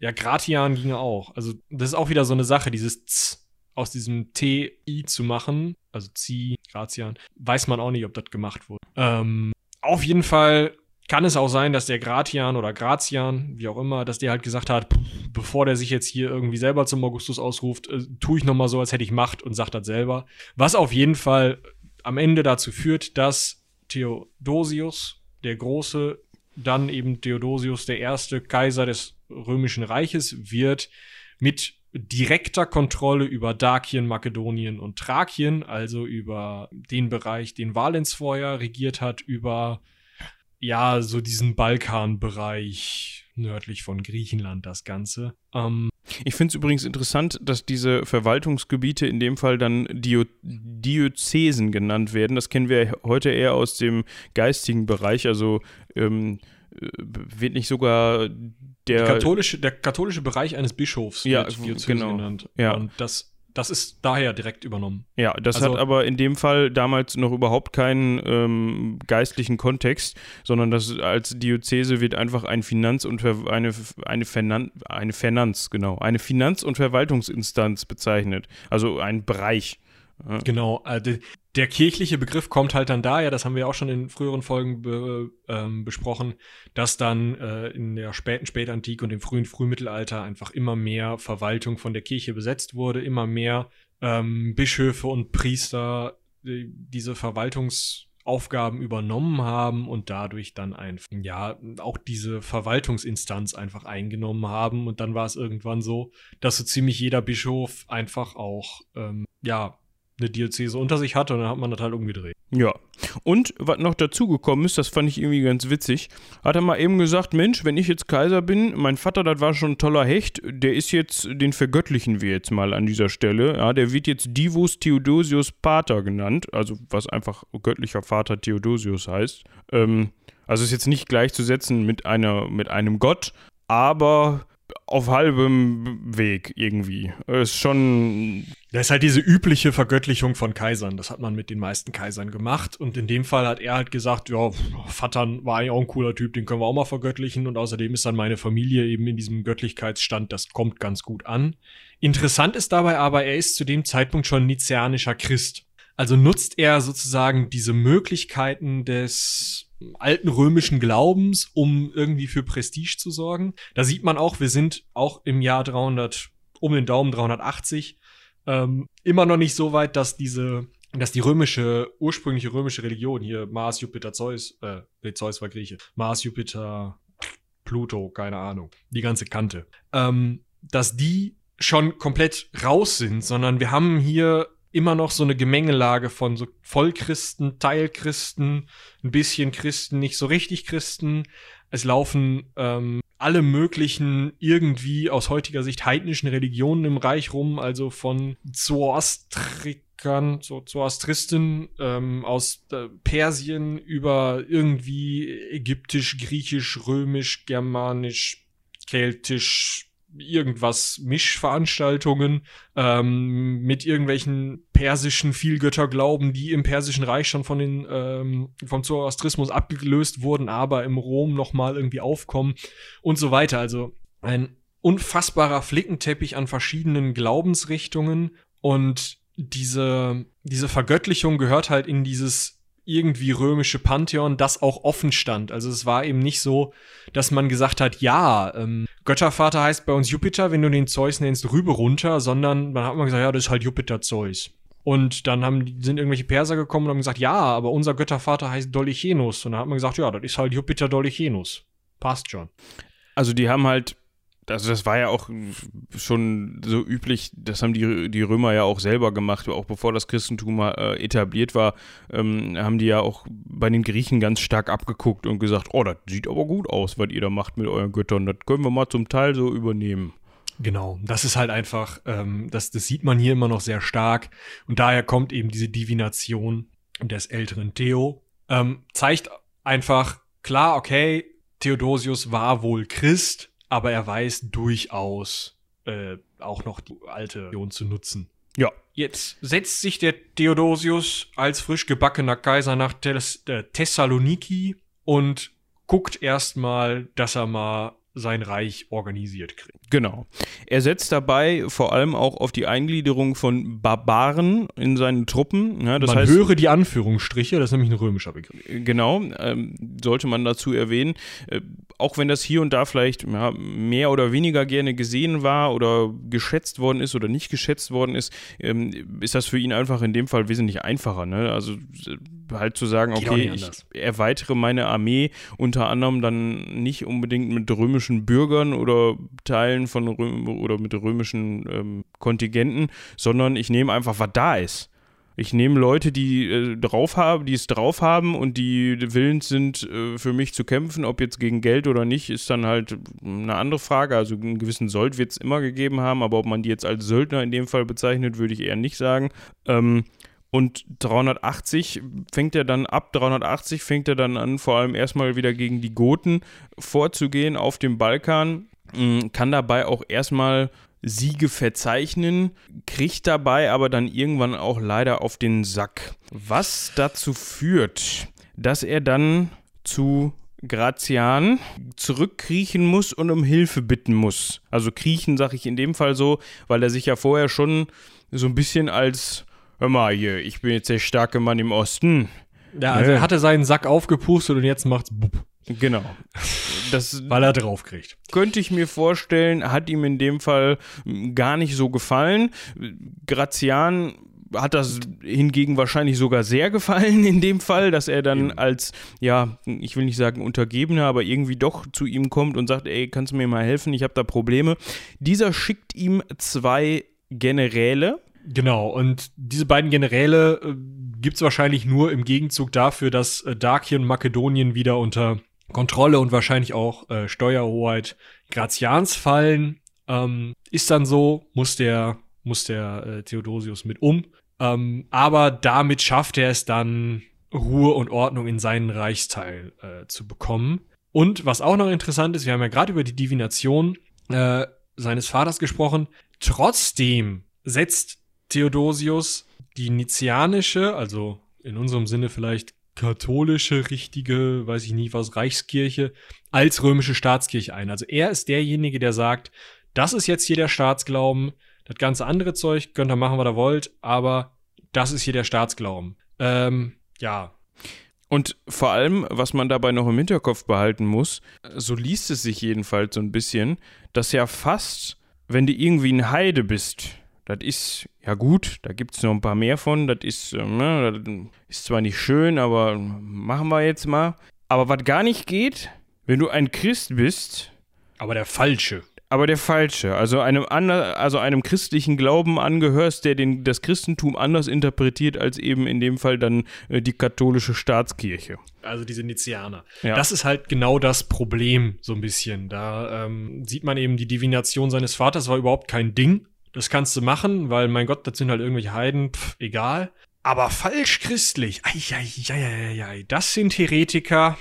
S2: ja, Gratian ginge auch. Also, das ist auch wieder so eine Sache, dieses Z aus diesem T-I zu machen, also Zi, Gratian, weiß man auch nicht, ob das gemacht wurde. Ähm, auf jeden Fall kann es auch sein, dass der Gratian oder Gratian, wie auch immer, dass der halt gesagt hat, bevor der sich jetzt hier irgendwie selber zum Augustus ausruft, äh, tue ich noch mal so, als hätte ich Macht und sagt das selber. Was auf jeden Fall am Ende dazu führt, dass Theodosius, der Große, dann eben Theodosius der erste Kaiser des Römischen Reiches wird, mit direkter Kontrolle über Dakien, Makedonien und Thrakien, also über den Bereich, den Valens vorher regiert hat, über ja, so diesen Balkanbereich nördlich von Griechenland, das Ganze. Ähm,
S1: ich finde es übrigens interessant, dass diese Verwaltungsgebiete in dem Fall dann Dio Diözesen genannt werden. Das kennen wir heute eher aus dem geistigen Bereich. Also ähm, äh, wird nicht sogar der
S2: katholische, der katholische Bereich eines Bischofs
S1: ja, wird genau.
S2: genannt.
S1: Ja.
S2: Und das das ist daher direkt übernommen.
S1: Ja, das also, hat aber in dem Fall damals noch überhaupt keinen ähm, geistlichen Kontext, sondern das als Diözese wird einfach ein Finanz- und Ver eine, eine, Fernan eine Finanz, genau, eine Finanz- und Verwaltungsinstanz bezeichnet. Also ein Bereich.
S2: Genau, also der kirchliche Begriff kommt halt dann daher, das haben wir auch schon in früheren Folgen be, ähm, besprochen, dass dann äh, in der späten Spätantike und im frühen Frühmittelalter einfach immer mehr Verwaltung von der Kirche besetzt wurde, immer mehr ähm, Bischöfe und Priester äh, diese Verwaltungsaufgaben übernommen haben und dadurch dann einfach, ja, auch diese Verwaltungsinstanz einfach eingenommen haben. Und dann war es irgendwann so, dass so ziemlich jeder Bischof einfach auch, ähm, ja, eine Diözese unter sich hatte und dann hat man das halt umgedreht.
S1: Ja. Und was noch dazugekommen ist, das fand ich irgendwie ganz witzig, hat er mal eben gesagt, Mensch, wenn ich jetzt Kaiser bin, mein Vater, das war schon ein toller Hecht, der ist jetzt, den vergöttlichen wir jetzt mal an dieser Stelle. Ja, der wird jetzt Divus Theodosius Pater genannt, also was einfach göttlicher Vater Theodosius heißt. Ähm, also ist jetzt nicht gleichzusetzen mit einer, mit einem Gott, aber auf halbem Weg irgendwie. Ist schon.
S2: Das ist halt diese übliche Vergöttlichung von Kaisern. Das hat man mit den meisten Kaisern gemacht. Und in dem Fall hat er halt gesagt, ja, Vattern war eigentlich auch ein cooler Typ, den können wir auch mal vergöttlichen. Und außerdem ist dann meine Familie eben in diesem Göttlichkeitsstand, das kommt ganz gut an. Interessant ist dabei aber, er ist zu dem Zeitpunkt schon nizianischer Christ. Also nutzt er sozusagen diese Möglichkeiten des alten römischen Glaubens, um irgendwie für Prestige zu sorgen. Da sieht man auch, wir sind auch im Jahr 300, um den Daumen 380, ähm, immer noch nicht so weit, dass diese, dass die römische, ursprüngliche römische Religion hier, Mars, Jupiter, Zeus, äh, Zeus war Grieche, Mars, Jupiter, Pluto, keine Ahnung, die ganze Kante, ähm, dass die schon komplett raus sind, sondern wir haben hier immer noch so eine Gemengelage von so Vollchristen, Teilchristen, ein bisschen Christen, nicht so richtig Christen. Es laufen ähm, alle möglichen irgendwie aus heutiger Sicht heidnischen Religionen im Reich rum, also von Zoroastrikern, so Zoroastristen ähm, aus äh, Persien über irgendwie ägyptisch, griechisch, römisch, germanisch, keltisch, irgendwas Mischveranstaltungen ähm, mit irgendwelchen persischen Vielgötterglauben, die im persischen Reich schon von den ähm, vom Zoroastrismus abgelöst wurden, aber im Rom noch mal irgendwie aufkommen und so weiter. Also ein unfassbarer Flickenteppich an verschiedenen Glaubensrichtungen und diese diese Vergöttlichung gehört halt in dieses irgendwie römische Pantheon, das auch offen stand. Also es war eben nicht so, dass man gesagt hat, ja, ähm, Göttervater heißt bei uns Jupiter, wenn du den Zeus nennst, rübe runter, sondern man hat mal gesagt, ja, das ist halt Jupiter Zeus. Und dann haben, sind irgendwelche Perser gekommen und haben gesagt, ja, aber unser Göttervater heißt Dolichenus. Und dann hat man gesagt, ja, das ist halt Jupiter Dolichenus. Passt schon.
S1: Also die haben halt also das war ja auch schon so üblich, das haben die, die Römer ja auch selber gemacht, auch bevor das Christentum äh, etabliert war, ähm, haben die ja auch bei den Griechen ganz stark abgeguckt und gesagt, oh, das sieht aber gut aus, was ihr da macht mit euren Göttern, das können wir mal zum Teil so übernehmen.
S2: Genau, das ist halt einfach, ähm, das, das sieht man hier immer noch sehr stark. Und daher kommt eben diese Divination des älteren Theo, ähm, zeigt einfach, klar, okay, Theodosius war wohl Christ, aber er weiß durchaus äh, auch noch die alte Religion zu nutzen.
S1: Ja.
S2: Jetzt setzt sich der Theodosius als frisch gebackener Kaiser nach Tes äh, Thessaloniki und guckt erstmal, dass er mal sein Reich organisiert kriegt.
S1: Genau. Er setzt dabei vor allem auch auf die Eingliederung von Barbaren in seinen Truppen. Ja, das
S2: man
S1: heißt,
S2: höre die Anführungsstriche, das ist nämlich ein römischer Begriff.
S1: Genau, ähm, sollte man dazu erwähnen. Äh, auch wenn das hier und da vielleicht ja, mehr oder weniger gerne gesehen war oder geschätzt worden ist oder nicht geschätzt worden ist, ähm, ist das für ihn einfach in dem Fall wesentlich einfacher. Ne? Also halt zu sagen, okay, ich erweitere meine Armee unter anderem dann nicht unbedingt mit römischen Bürgern oder Teilen von Röm oder mit römischen ähm, Kontingenten, sondern ich nehme einfach, was da ist. Ich nehme Leute, die äh, drauf haben, die es drauf haben und die willens sind, äh, für mich zu kämpfen, ob jetzt gegen Geld oder nicht, ist dann halt eine andere Frage. Also einen gewissen Sold wird es immer gegeben haben, aber ob man die jetzt als Söldner in dem Fall bezeichnet, würde ich eher nicht sagen. Ähm, und 380 fängt er dann ab, 380 fängt er dann an, vor allem erstmal wieder gegen die Goten vorzugehen auf dem Balkan, mm, kann dabei auch erstmal Siege verzeichnen, kriegt dabei aber dann irgendwann auch leider auf den Sack. Was dazu führt, dass er dann zu Grazian zurückkriechen muss und um Hilfe bitten muss. Also kriechen sage ich in dem Fall so, weil er sich ja vorher schon so ein bisschen als hör mal hier, ich bin jetzt der starke Mann im Osten.
S2: Ja, also ne? er hatte seinen Sack aufgepustet und jetzt macht's bup.
S1: Genau.
S2: Das Weil er drauf kriegt.
S1: Könnte ich mir vorstellen, hat ihm in dem Fall gar nicht so gefallen. Grazian hat das hingegen wahrscheinlich sogar sehr gefallen in dem Fall, dass er dann Eben. als, ja, ich will nicht sagen Untergebener, aber irgendwie doch zu ihm kommt und sagt, ey, kannst du mir mal helfen, ich habe da Probleme. Dieser schickt ihm zwei Generäle,
S2: Genau, und diese beiden Generäle äh, gibt es wahrscheinlich nur im Gegenzug dafür, dass äh, Dakien Makedonien wieder unter Kontrolle und wahrscheinlich auch äh, Steuerhoheit Gratians fallen. Ähm, ist dann so, muss der, muss der äh, Theodosius mit um. Ähm, aber damit schafft er es dann, Ruhe und Ordnung in seinen Reichsteil äh, zu bekommen. Und was auch noch interessant ist, wir haben ja gerade über die Divination äh, seines Vaters gesprochen. Trotzdem setzt Theodosius die nizianische, also in unserem Sinne vielleicht katholische, richtige, weiß ich nicht was, Reichskirche, als römische Staatskirche ein. Also er ist derjenige, der sagt, das ist jetzt hier der Staatsglauben, das ganze andere Zeug könnt ihr machen, was ihr wollt, aber das ist hier der Staatsglauben. Ähm, ja.
S1: Und vor allem, was man dabei noch im Hinterkopf behalten muss, so liest es sich jedenfalls so ein bisschen, dass ja fast, wenn du irgendwie ein Heide bist, das ist ja gut, da gibt es noch ein paar mehr von. Das ist, äh, ne, das ist zwar nicht schön, aber machen wir jetzt mal. Aber was gar nicht geht, wenn du ein Christ bist.
S2: Aber der Falsche.
S1: Aber der Falsche, also einem, ander, also einem christlichen Glauben angehörst, der den, das Christentum anders interpretiert als eben in dem Fall dann äh, die katholische Staatskirche.
S2: Also diese Nizianer. Ja. Das ist halt genau das Problem, so ein bisschen. Da ähm, sieht man eben, die Divination seines Vaters war überhaupt kein Ding. Das kannst du machen, weil mein Gott, das sind halt irgendwelche Heiden, pff, egal. Aber falsch christlich, ei, das sind Heretiker,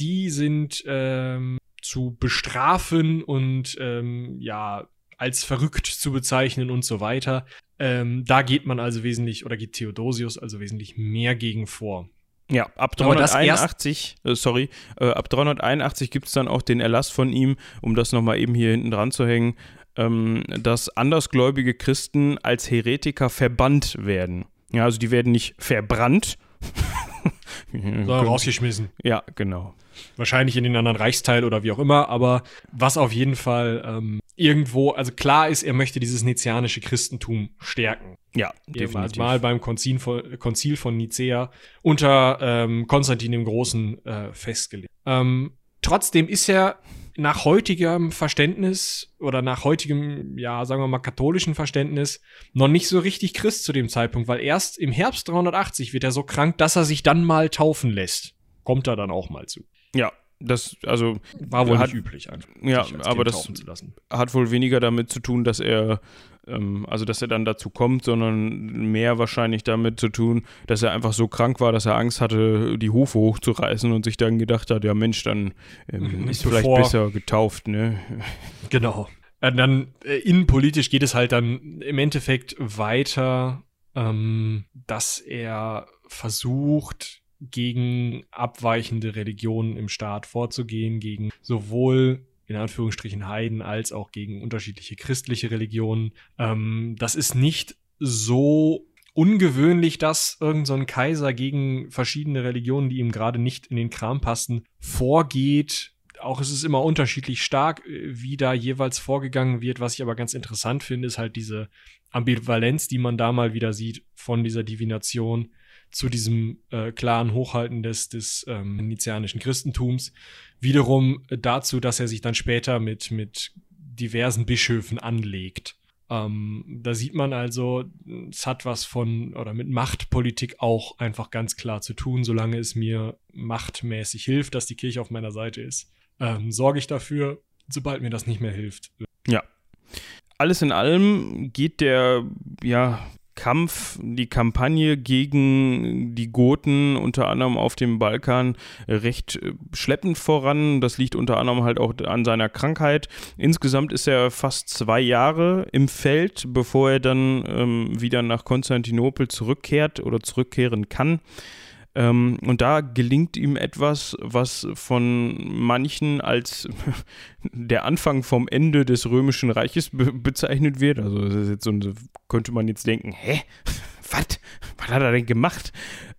S2: die sind ähm, zu bestrafen und ähm, ja als verrückt zu bezeichnen und so weiter. Ähm, da geht man also wesentlich, oder geht Theodosius also wesentlich mehr gegen vor.
S1: Ja, ab 381, äh, sorry, äh, ab 381 gibt es dann auch den Erlass von ihm, um das nochmal eben hier hinten dran zu hängen, ähm, dass andersgläubige Christen als Heretiker verbannt werden. Ja, also die werden nicht verbrannt,
S2: sondern rausgeschmissen.
S1: Ja, genau.
S2: Wahrscheinlich in den anderen Reichsteil oder wie auch immer, aber was auf jeden Fall ähm, irgendwo, also klar ist, er möchte dieses nizianische Christentum stärken.
S1: Ja,
S2: definitiv. Mal beim Konzil von, Konzil von Nicea unter ähm, Konstantin dem Großen äh, festgelegt. Ähm, trotzdem ist er nach heutigem Verständnis oder nach heutigem, ja, sagen wir mal, katholischen Verständnis noch nicht so richtig Christ zu dem Zeitpunkt, weil erst im Herbst 380 wird er so krank, dass er sich dann mal taufen lässt. Kommt er dann auch mal zu.
S1: Ja, das, also.
S2: War wohl hat, nicht üblich,
S1: einfach. Ja, aber das hat wohl weniger damit zu tun, dass er also dass er dann dazu kommt, sondern mehr wahrscheinlich damit zu tun, dass er einfach so krank war, dass er Angst hatte, die Hufe hochzureißen und sich dann gedacht hat, ja Mensch, dann ähm, mhm, ist vielleicht besser getauft, ne?
S2: Genau. Äh, dann äh, innenpolitisch geht es halt dann im Endeffekt weiter, ähm, dass er versucht, gegen abweichende Religionen im Staat vorzugehen, gegen sowohl in Anführungsstrichen Heiden als auch gegen unterschiedliche christliche Religionen. Ähm, das ist nicht so ungewöhnlich, dass irgendein so Kaiser gegen verschiedene Religionen, die ihm gerade nicht in den Kram passen, vorgeht. Auch es ist immer unterschiedlich stark, äh, wie da jeweils vorgegangen wird. Was ich aber ganz interessant finde, ist halt diese Ambivalenz, die man da mal wieder sieht von dieser Divination zu diesem äh, klaren Hochhalten des, des ähm, venezianischen Christentums. Wiederum dazu, dass er sich dann später mit, mit diversen Bischöfen anlegt. Ähm, da sieht man also, es hat was von, oder mit Machtpolitik auch einfach ganz klar zu tun, solange es mir machtmäßig hilft, dass die Kirche auf meiner Seite ist. Ähm, sorge ich dafür, sobald mir das nicht mehr hilft.
S1: Ja. Alles in allem geht der ja, Kampf, die Kampagne gegen die Goten unter anderem auf dem Balkan recht äh, schleppend voran. Das liegt unter anderem halt auch an seiner Krankheit. Insgesamt ist er fast zwei Jahre im Feld, bevor er dann ähm, wieder nach Konstantinopel zurückkehrt oder zurückkehren kann. Ähm, und da gelingt ihm etwas, was von manchen als der Anfang vom Ende des Römischen Reiches be bezeichnet wird. Also so, könnte man jetzt denken, hä? Was? Was hat er denn gemacht?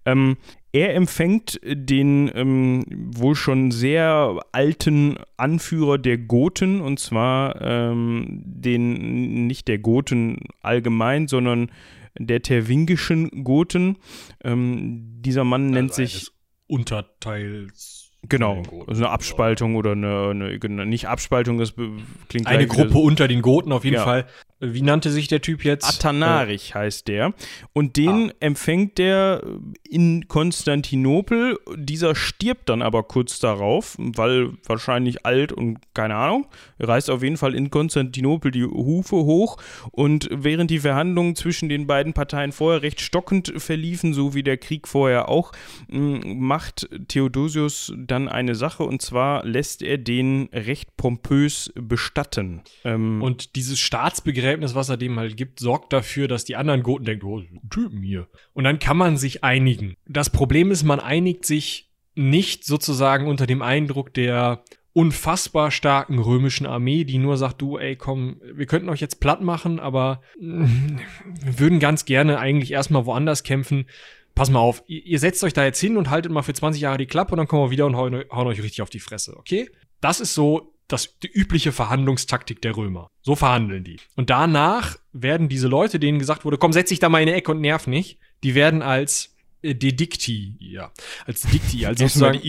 S1: Ähm, er empfängt den ähm, wohl schon sehr alten Anführer der Goten, und zwar ähm, den nicht der Goten allgemein, sondern der terwingischen Goten. Ähm, dieser Mann also nennt sich.
S2: Unterteils.
S1: Genau, also eine Abspaltung oder eine, eine, nicht Abspaltung, das klingt
S2: Eine Gruppe unter den Goten auf jeden ja. Fall. Wie nannte sich der Typ jetzt?
S1: Atanarich äh, heißt der. Und den ah. empfängt der in Konstantinopel. Dieser stirbt dann aber kurz darauf, weil wahrscheinlich alt und keine Ahnung. Reißt auf jeden Fall in Konstantinopel die Hufe hoch. Und während die Verhandlungen zwischen den beiden Parteien vorher recht stockend verliefen, so wie der Krieg vorher auch, macht Theodosius dann eine Sache. Und zwar lässt er den recht pompös bestatten.
S2: Ähm, und dieses Staatsbegriff Begräbnis, was er dem halt gibt, sorgt dafür, dass die anderen Goten denken, oh, Typen hier. Und dann kann man sich einigen. Das Problem ist, man einigt sich nicht sozusagen unter dem Eindruck der unfassbar starken römischen Armee, die nur sagt, du, ey, komm, wir könnten euch jetzt platt machen, aber wir würden ganz gerne eigentlich erstmal woanders kämpfen. Pass mal auf, ihr setzt euch da jetzt hin und haltet mal für 20 Jahre die Klappe und dann kommen wir wieder und hauen, hauen euch richtig auf die Fresse, okay? Das ist so das, die übliche Verhandlungstaktik der Römer. So verhandeln die. Und danach werden diese Leute, denen gesagt wurde, komm, setz dich da mal in eine Ecke und nerv nicht, die werden als äh, Dedikti, ja, als Dedikti, als sozusagen,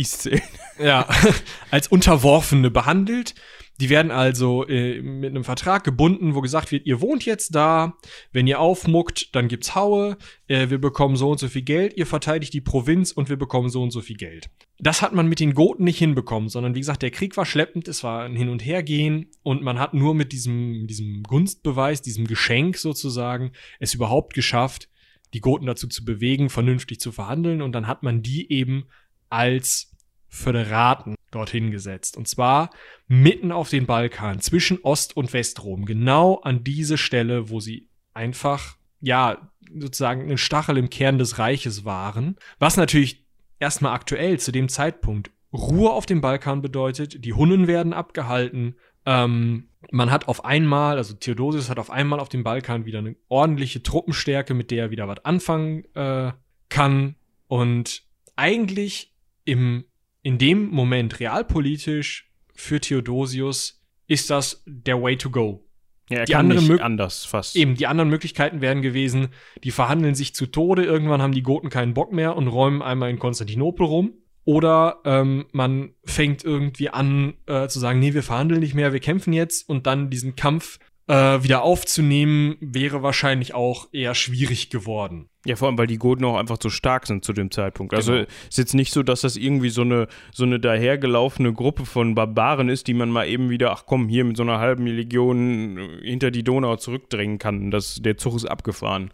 S2: ja, als Unterworfene behandelt die werden also äh, mit einem Vertrag gebunden, wo gesagt wird, ihr wohnt jetzt da, wenn ihr aufmuckt, dann gibt's Haue, äh, wir bekommen so und so viel Geld, ihr verteidigt die Provinz und wir bekommen so und so viel Geld. Das hat man mit den Goten nicht hinbekommen, sondern wie gesagt, der Krieg war schleppend, es war ein Hin- und Hergehen und man hat nur mit diesem, diesem Gunstbeweis, diesem Geschenk sozusagen, es überhaupt geschafft, die Goten dazu zu bewegen, vernünftig zu verhandeln und dann hat man die eben als Föderaten dorthin gesetzt. Und zwar mitten auf den Balkan, zwischen Ost- und Westrom, genau an diese Stelle, wo sie einfach, ja, sozusagen ein Stachel im Kern des Reiches waren. Was natürlich erstmal aktuell zu dem Zeitpunkt Ruhe auf dem Balkan bedeutet, die Hunnen werden abgehalten. Ähm, man hat auf einmal, also Theodosius hat auf einmal auf dem Balkan wieder eine ordentliche Truppenstärke, mit der er wieder was anfangen äh, kann. Und eigentlich im in dem Moment realpolitisch für Theodosius ist das der Way to go.
S1: Ja, er die kann anderen nicht anders fast.
S2: Eben, die anderen Möglichkeiten wären gewesen, die verhandeln sich zu Tode, irgendwann haben die Goten keinen Bock mehr und räumen einmal in Konstantinopel rum. Oder ähm, man fängt irgendwie an äh, zu sagen, nee, wir verhandeln nicht mehr, wir kämpfen jetzt und dann diesen Kampf äh, wieder aufzunehmen, wäre wahrscheinlich auch eher schwierig geworden.
S1: Ja, vor allem, weil die Goten auch einfach so stark sind zu dem Zeitpunkt. Also genau. ist jetzt nicht so, dass das irgendwie so eine, so eine dahergelaufene Gruppe von Barbaren ist, die man mal eben wieder, ach komm, hier mit so einer halben Legion hinter die Donau zurückdrängen kann. Das, der Zug ist abgefahren.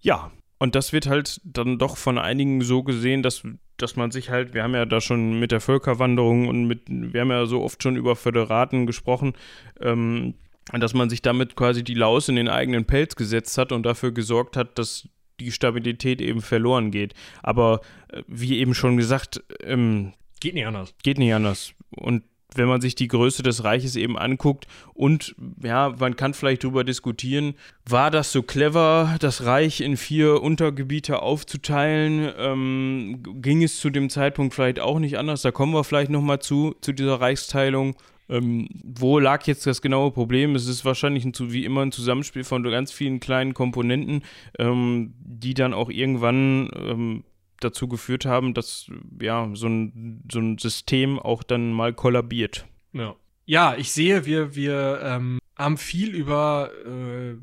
S1: Ja, und das wird halt dann doch von einigen so gesehen, dass, dass man sich halt, wir haben ja da schon mit der Völkerwanderung und mit, wir haben ja so oft schon über Föderaten gesprochen, ähm, dass man sich damit quasi die Laus in den eigenen Pelz gesetzt hat und dafür gesorgt hat, dass die Stabilität eben verloren geht. Aber äh, wie eben schon gesagt, ähm,
S2: geht nicht anders.
S1: Geht nicht anders. Und wenn man sich die Größe des Reiches eben anguckt und ja, man kann vielleicht darüber diskutieren, war das so clever, das Reich in vier Untergebiete aufzuteilen? Ähm, ging es zu dem Zeitpunkt vielleicht auch nicht anders? Da kommen wir vielleicht nochmal zu, zu dieser Reichsteilung. Ähm, wo lag jetzt das genaue Problem? Es ist wahrscheinlich ein, wie immer ein Zusammenspiel von ganz vielen kleinen Komponenten, ähm, die dann auch irgendwann ähm, dazu geführt haben, dass ja so ein, so ein System auch dann mal kollabiert.
S2: Ja. Ja, ich sehe, wir, wir ähm, haben viel über äh,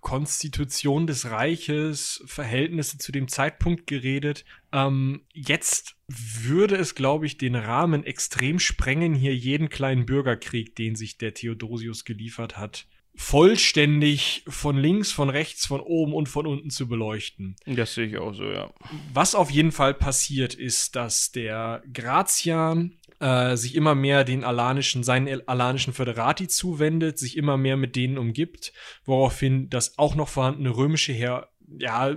S2: Konstitution des Reiches, Verhältnisse zu dem Zeitpunkt geredet. Ähm, jetzt würde es, glaube ich, den Rahmen extrem sprengen, hier jeden kleinen Bürgerkrieg, den sich der Theodosius geliefert hat, vollständig von links, von rechts, von oben und von unten zu beleuchten.
S1: Das sehe ich auch so, ja.
S2: Was auf jeden Fall passiert, ist, dass der Gratian äh, sich immer mehr den alanischen, seinen alanischen Föderati zuwendet, sich immer mehr mit denen umgibt, woraufhin das auch noch vorhandene römische Heer, ja,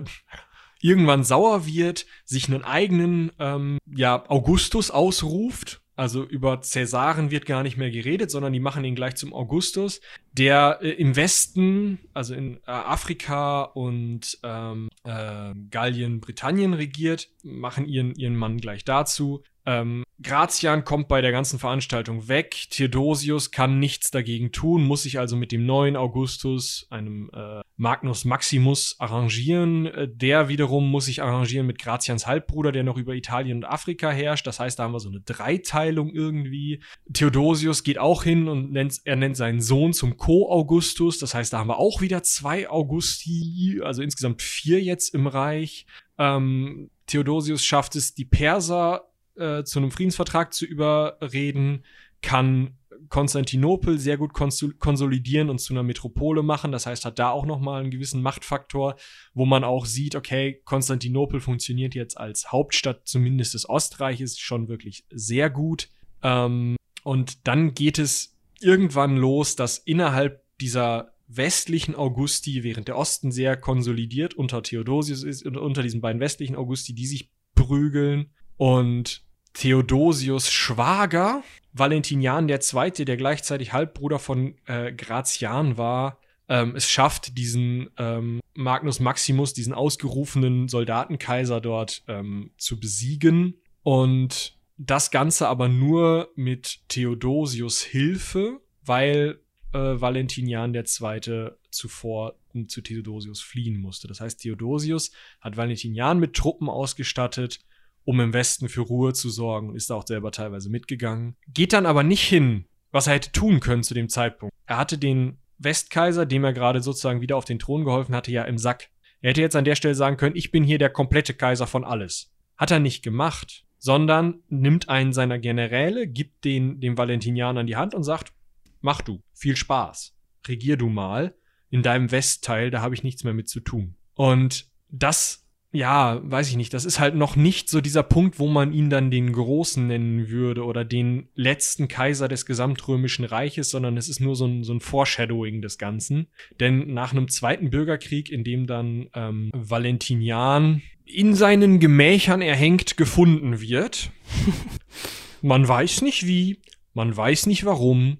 S2: irgendwann sauer wird, sich einen eigenen, ähm, ja, Augustus ausruft, also über Cäsaren wird gar nicht mehr geredet, sondern die machen ihn gleich zum Augustus, der äh, im Westen, also in äh, Afrika und ähm, äh, Gallien, Britannien regiert, machen ihren, ihren Mann gleich dazu. Ähm, Gratian kommt bei der ganzen Veranstaltung weg. Theodosius kann nichts dagegen tun, muss sich also mit dem neuen Augustus, einem äh, Magnus Maximus, arrangieren. Äh, der wiederum muss sich arrangieren mit Gratians Halbbruder, der noch über Italien und Afrika herrscht. Das heißt, da haben wir so eine Dreiteilung irgendwie. Theodosius geht auch hin und nennt, er nennt seinen Sohn zum Co-Augustus. Das heißt, da haben wir auch wieder zwei Augusti, also insgesamt vier jetzt im Reich. Ähm, Theodosius schafft es, die Perser äh, zu einem Friedensvertrag zu überreden, kann Konstantinopel sehr gut konsolidieren und zu einer Metropole machen. Das heißt, hat da auch noch mal einen gewissen Machtfaktor, wo man auch sieht, okay, Konstantinopel funktioniert jetzt als Hauptstadt zumindest des Ostreiches schon wirklich sehr gut. Ähm, und dann geht es irgendwann los, dass innerhalb dieser westlichen Augusti, während der Osten sehr konsolidiert unter Theodosius ist und unter diesen beiden westlichen Augusti, die sich prügeln und Theodosius Schwager, Valentinian II., der gleichzeitig Halbbruder von äh, Gratian war, ähm, es schafft, diesen ähm, Magnus Maximus, diesen ausgerufenen Soldatenkaiser dort ähm, zu besiegen. Und das Ganze aber nur mit Theodosius Hilfe, weil äh, Valentinian II. zuvor zu Theodosius fliehen musste. Das heißt, Theodosius hat Valentinian mit Truppen ausgestattet um im Westen für Ruhe zu sorgen und ist da auch selber teilweise mitgegangen. Geht dann aber nicht hin, was er hätte tun können zu dem Zeitpunkt. Er hatte den Westkaiser, dem er gerade sozusagen wieder auf den Thron geholfen hatte, ja im Sack. Er hätte jetzt an der Stelle sagen können, ich bin hier der komplette Kaiser von alles. Hat er nicht gemacht, sondern nimmt einen seiner Generäle, gibt den dem Valentinianern die Hand und sagt, mach du, viel Spaß, regier du mal, in deinem Westteil, da habe ich nichts mehr mit zu tun. Und das ja, weiß ich nicht, das ist halt noch nicht so dieser Punkt, wo man ihn dann den Großen nennen würde oder den letzten Kaiser des gesamtrömischen Reiches, sondern es ist nur so ein, so ein Foreshadowing des Ganzen. Denn nach einem zweiten Bürgerkrieg, in dem dann ähm, Valentinian in seinen Gemächern erhängt gefunden wird, man weiß nicht wie, man weiß nicht warum,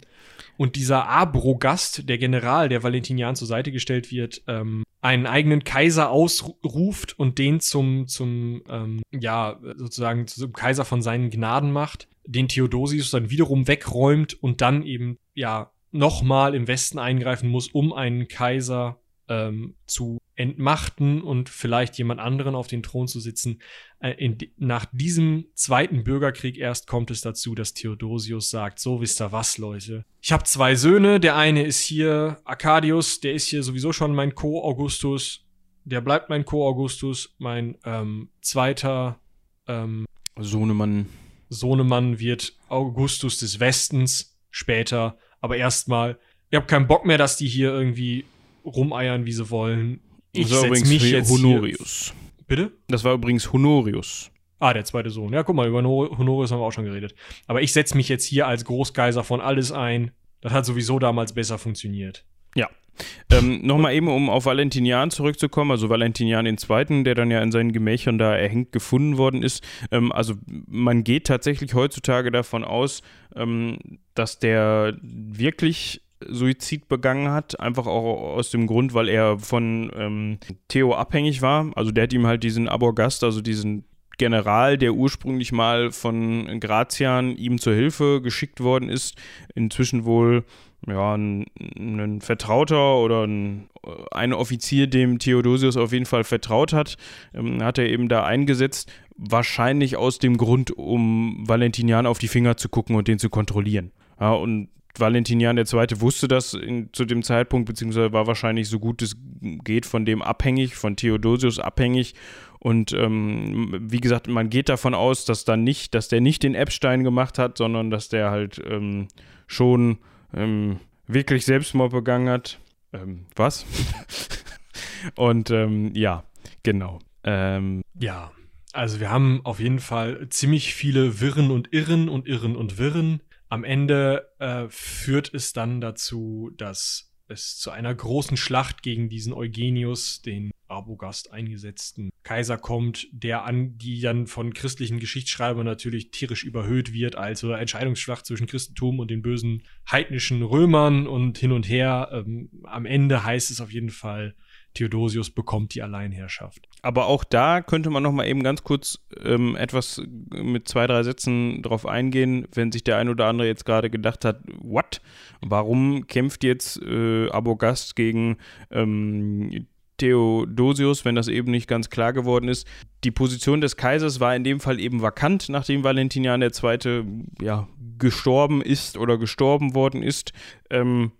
S2: und dieser Abrogast, der General, der Valentinian zur Seite gestellt wird, ähm, einen eigenen Kaiser ausruft und den zum, zum ähm, ja, sozusagen zum Kaiser von seinen Gnaden macht, den Theodosius dann wiederum wegräumt und dann eben, ja, nochmal im Westen eingreifen muss, um einen Kaiser ähm, zu entmachten und vielleicht jemand anderen auf den Thron zu sitzen. Äh, in, nach diesem zweiten Bürgerkrieg erst kommt es dazu, dass Theodosius sagt, so wisst ihr was, Leute. Ich habe zwei Söhne, der eine ist hier Arcadius, der ist hier sowieso schon mein Co-Augustus, der bleibt mein Co-Augustus, mein ähm, zweiter ähm,
S1: Sohnemann.
S2: Sohnemann wird Augustus des Westens später, aber erstmal, ihr habt keinen Bock mehr, dass die hier irgendwie rumeiern, wie sie wollen.
S1: Ich das war übrigens mich jetzt Honorius.
S2: Hier. Bitte?
S1: Das war übrigens Honorius.
S2: Ah, der zweite Sohn. Ja, guck mal, über Honorius haben wir auch schon geredet. Aber ich setze mich jetzt hier als Großkaiser von alles ein. Das hat sowieso damals besser funktioniert.
S1: Ja. Ähm, Nochmal eben, um auf Valentinian zurückzukommen, also Valentinian II., der dann ja in seinen Gemächern da erhängt gefunden worden ist. Ähm, also man geht tatsächlich heutzutage davon aus, ähm, dass der wirklich Suizid begangen hat, einfach auch aus dem Grund, weil er von ähm, Theo abhängig war. Also der hat ihm halt diesen Aborgast, also diesen General, der ursprünglich mal von Gratian ihm zur Hilfe geschickt worden ist, inzwischen wohl ja, ein, ein Vertrauter oder ein, ein, Offizier, dem Theodosius auf jeden Fall vertraut hat, ähm, hat er eben da eingesetzt, wahrscheinlich aus dem Grund, um Valentinian auf die Finger zu gucken und den zu kontrollieren. Ja, und Valentinian II. wusste das in, zu dem Zeitpunkt, beziehungsweise war wahrscheinlich so gut es geht von dem abhängig, von Theodosius abhängig. Und ähm, wie gesagt, man geht davon aus, dass dann nicht, dass der nicht den Epstein gemacht hat, sondern dass der halt ähm, schon ähm, wirklich Selbstmord begangen hat. Ähm, was? Und ähm, ja, genau.
S2: Ähm, ja, also wir haben auf jeden Fall ziemlich viele Wirren und Irren und Irren und Wirren am Ende äh, führt es dann dazu, dass es zu einer großen Schlacht gegen diesen Eugenius, den Arbogast eingesetzten Kaiser kommt, der an die dann von christlichen Geschichtsschreibern natürlich tierisch überhöht wird, also Entscheidungsschlacht zwischen Christentum und den bösen heidnischen Römern und hin und her. Ähm, am Ende heißt es auf jeden Fall, Theodosius bekommt die Alleinherrschaft.
S1: Aber auch da könnte man noch mal eben ganz kurz ähm, etwas mit zwei, drei Sätzen drauf eingehen, wenn sich der ein oder andere jetzt gerade gedacht hat, what? Warum kämpft jetzt äh, Abogast gegen ähm, Theodosius, wenn das eben nicht ganz klar geworden ist. Die Position des Kaisers war in dem Fall eben vakant, nachdem Valentinian II. Ja, gestorben ist oder gestorben worden ist. Ähm,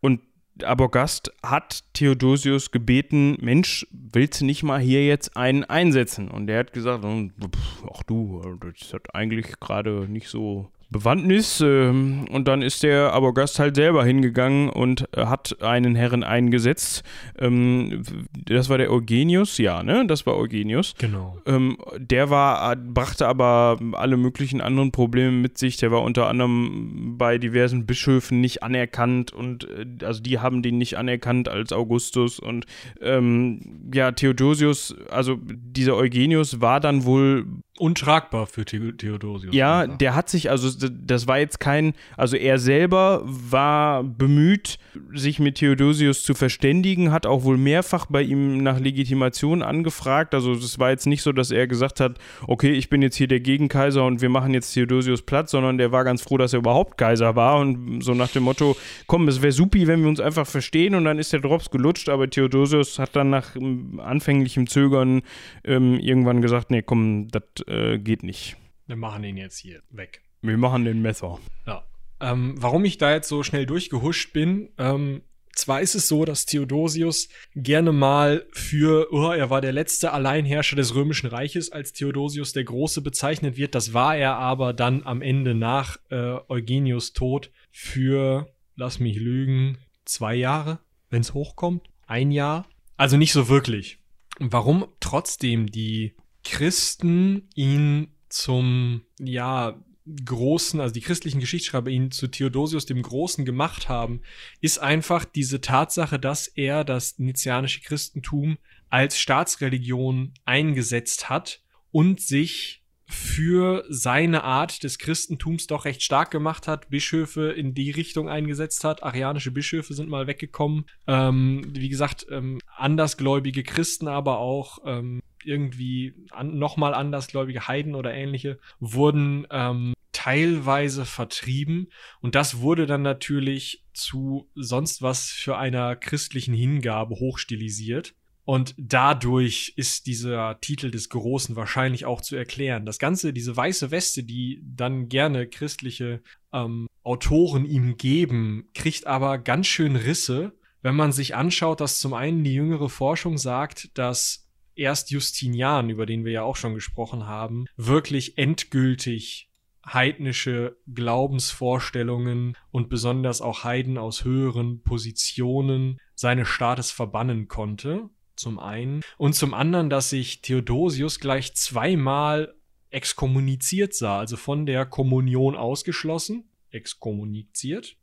S1: und Abogast hat Theodosius gebeten, Mensch, willst du nicht mal hier jetzt einen einsetzen? Und der hat gesagt, ach du, das hat eigentlich gerade nicht so Bewandtnis. Ähm, und dann ist der Abogast halt selber hingegangen und äh, hat einen Herren eingesetzt. Ähm, das war der Eugenius, ja, ne? Das war Eugenius.
S2: Genau.
S1: Ähm, der war, brachte aber alle möglichen anderen Probleme mit sich. Der war unter anderem bei diversen Bischöfen nicht anerkannt und äh, also die haben den nicht anerkannt als Augustus. Und ähm, ja, Theodosius, also dieser Eugenius war dann wohl
S2: untragbar für Theodosius.
S1: Ja, der hat sich, also das war jetzt kein, also er selber war bemüht, sich mit Theodosius zu verständigen, hat auch wohl mehrfach bei ihm nach Legitimation angefragt. Also es war jetzt nicht so, dass er gesagt hat, okay, ich bin jetzt hier der Gegenkaiser und wir machen jetzt Theodosius platt, sondern der war ganz froh, dass er überhaupt Kaiser war und so nach dem Motto, komm, es wäre supi, wenn wir uns einfach verstehen und dann ist der Drops gelutscht, aber Theodosius hat dann nach ähm, anfänglichem Zögern ähm, irgendwann gesagt, nee, komm, das äh, geht nicht.
S2: Wir machen den jetzt hier weg.
S1: Wir machen den Messer.
S2: Ja. Ähm, warum ich da jetzt so schnell durchgehuscht bin, ähm, zwar ist es so, dass Theodosius gerne mal für, oh, er war der letzte Alleinherrscher des Römischen Reiches, als Theodosius der Große bezeichnet wird. Das war er aber dann am Ende nach äh, Eugenius Tod für, lass mich lügen, zwei Jahre, wenn es hochkommt. Ein Jahr. Also nicht so wirklich. Warum trotzdem die Christen ihn zum, ja, großen, also die christlichen Geschichtsschreiber ihn zu Theodosius dem Großen gemacht haben, ist einfach diese Tatsache, dass er das nizianische Christentum als Staatsreligion eingesetzt hat und sich für seine Art des Christentums doch recht stark gemacht hat, Bischöfe in die Richtung eingesetzt hat. Arianische Bischöfe sind mal weggekommen. Ähm, wie gesagt, ähm, andersgläubige Christen, aber auch ähm, irgendwie an, nochmal andersgläubige Heiden oder ähnliche wurden ähm, teilweise vertrieben und das wurde dann natürlich zu sonst was für einer christlichen Hingabe hochstilisiert. Und dadurch ist dieser Titel des Großen wahrscheinlich auch zu erklären. Das Ganze, diese weiße Weste, die dann gerne christliche ähm, Autoren ihm geben, kriegt aber ganz schön Risse, wenn man sich anschaut, dass zum einen die jüngere Forschung sagt, dass erst Justinian, über den wir ja auch schon gesprochen haben, wirklich endgültig heidnische Glaubensvorstellungen und besonders auch Heiden aus höheren Positionen seines Staates verbannen konnte, zum einen, und zum anderen, dass sich Theodosius gleich zweimal exkommuniziert sah, also von der Kommunion ausgeschlossen exkommuniziert.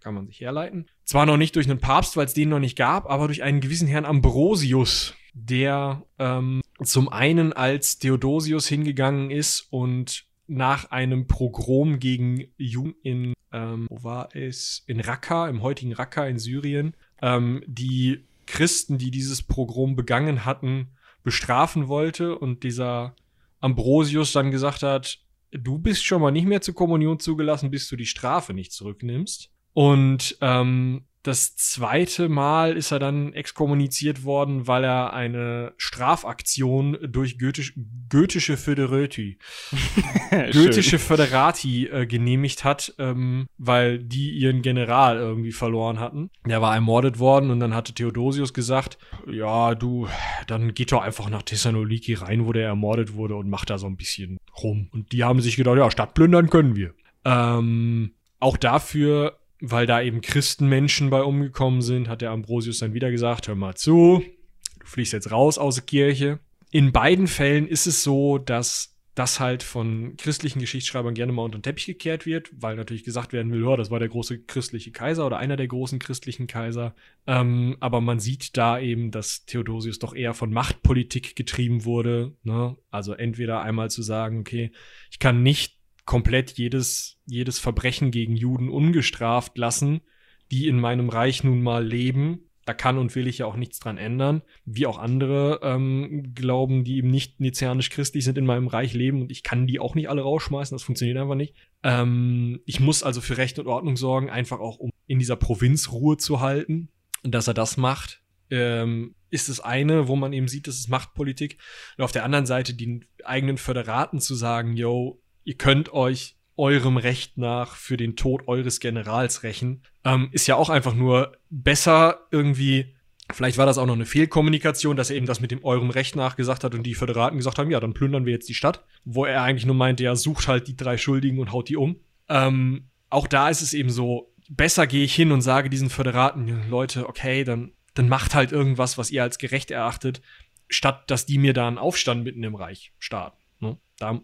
S2: Kann man sich herleiten. Zwar noch nicht durch einen Papst, weil es den noch nicht gab, aber durch einen gewissen Herrn Ambrosius, der ähm, zum einen als Theodosius hingegangen ist und nach einem Pogrom gegen Juden in, ähm, wo war es? In Raqqa, im heutigen Raqqa in Syrien, ähm, die Christen, die dieses Pogrom begangen hatten, bestrafen wollte und dieser Ambrosius dann gesagt hat, du bist schon mal nicht mehr zur Kommunion zugelassen, bis du die Strafe nicht zurücknimmst. Und ähm, das zweite Mal ist er dann exkommuniziert worden, weil er eine Strafaktion durch Goethisch, goethische Föderati, goethische Föderati äh, genehmigt hat, ähm, weil die ihren General irgendwie verloren hatten. Der war ermordet worden und dann hatte Theodosius gesagt, ja, du, dann geht doch einfach nach Thessaloniki rein, wo der ermordet wurde und macht da so ein bisschen rum. Und die haben sich gedacht, ja, Stadt plündern können wir. Ähm, auch dafür weil da eben Christenmenschen bei umgekommen sind, hat der Ambrosius dann wieder gesagt, hör mal zu, du fliegst jetzt raus aus der Kirche. In beiden Fällen ist es so, dass das halt von christlichen Geschichtsschreibern gerne mal unter den Teppich gekehrt wird, weil natürlich gesagt werden will, ja, das war der große christliche Kaiser oder einer der großen christlichen Kaiser. Ähm, aber man sieht da eben, dass Theodosius doch eher von Machtpolitik getrieben wurde. Ne? Also entweder einmal zu sagen, okay, ich kann nicht komplett jedes, jedes Verbrechen gegen Juden ungestraft lassen, die in meinem Reich nun mal leben. Da kann und will ich ja auch nichts dran ändern. Wie auch andere ähm, Glauben, die eben nicht nizianisch christlich sind, in meinem Reich leben und ich kann die auch nicht alle rausschmeißen. Das funktioniert einfach nicht. Ähm, ich muss also für Recht und Ordnung sorgen, einfach auch um in dieser Provinz Ruhe zu halten. Und dass er das macht, ähm, ist das eine, wo man eben sieht, das ist Machtpolitik. Und auf der anderen Seite die eigenen Föderaten zu sagen, yo, ihr könnt euch eurem Recht nach für den Tod eures Generals rächen, ähm, ist ja auch einfach nur besser irgendwie. Vielleicht war das auch noch eine Fehlkommunikation, dass er eben das mit dem eurem Recht nach gesagt hat und die Föderaten gesagt haben, ja, dann plündern wir jetzt die Stadt, wo er eigentlich nur meinte, ja, sucht halt die drei Schuldigen und haut die um. Ähm, auch da ist es eben so, besser gehe ich hin und sage diesen Föderaten, Leute, okay, dann, dann macht halt irgendwas, was ihr als gerecht erachtet, statt dass die mir da einen Aufstand mitten im Reich starten. Ne? Da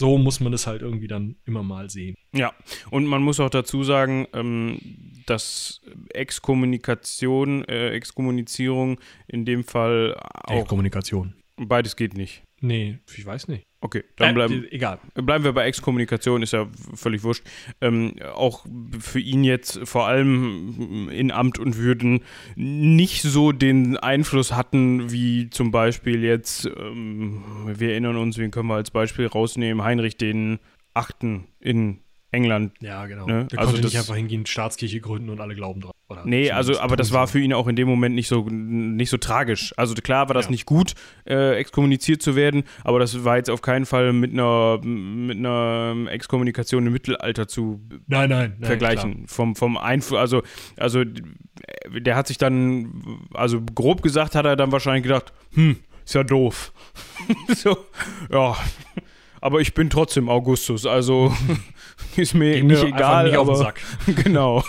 S2: so muss man es halt irgendwie dann immer mal sehen.
S1: Ja, und man muss auch dazu sagen, ähm, dass Exkommunikation, äh, Exkommunizierung in dem Fall auch.
S2: Exkommunikation.
S1: Beides geht nicht.
S2: Nee, ich weiß nicht.
S1: Okay, dann bleiben,
S2: äh, egal.
S1: bleiben wir bei Exkommunikation, ist ja völlig wurscht. Ähm, auch für ihn jetzt vor allem in Amt und Würden nicht so den Einfluss hatten, wie zum Beispiel jetzt, ähm, wir erinnern uns, wen können wir als Beispiel rausnehmen, Heinrich den Achten in England.
S2: Ja, genau.
S1: Ne?
S2: Der
S1: Also
S2: konnte nicht einfach hingehen, Staatskirche gründen und alle glauben dran. Oder
S1: Nee, also, aber das war für ihn auch in dem Moment nicht so, nicht so tragisch. Also klar war das
S2: Ja.
S1: nicht gut, äh, exkommuniziert zu werden, aber das war jetzt auf keinen Fall mit einer, mit einer Exkommunikation im Mittelalter zu
S2: Nein, nein, nein
S1: vergleichen. Vom, vom Einfluss, also, also äh, der hat sich dann, also grob gesagt hat er dann wahrscheinlich gedacht, hm, ist ja doof. so, ja. Aber ich bin trotzdem Augustus, also ist mir
S2: Geh mir
S1: nicht egal.
S2: nicht auf den
S1: aber,
S2: Sack.
S1: genau.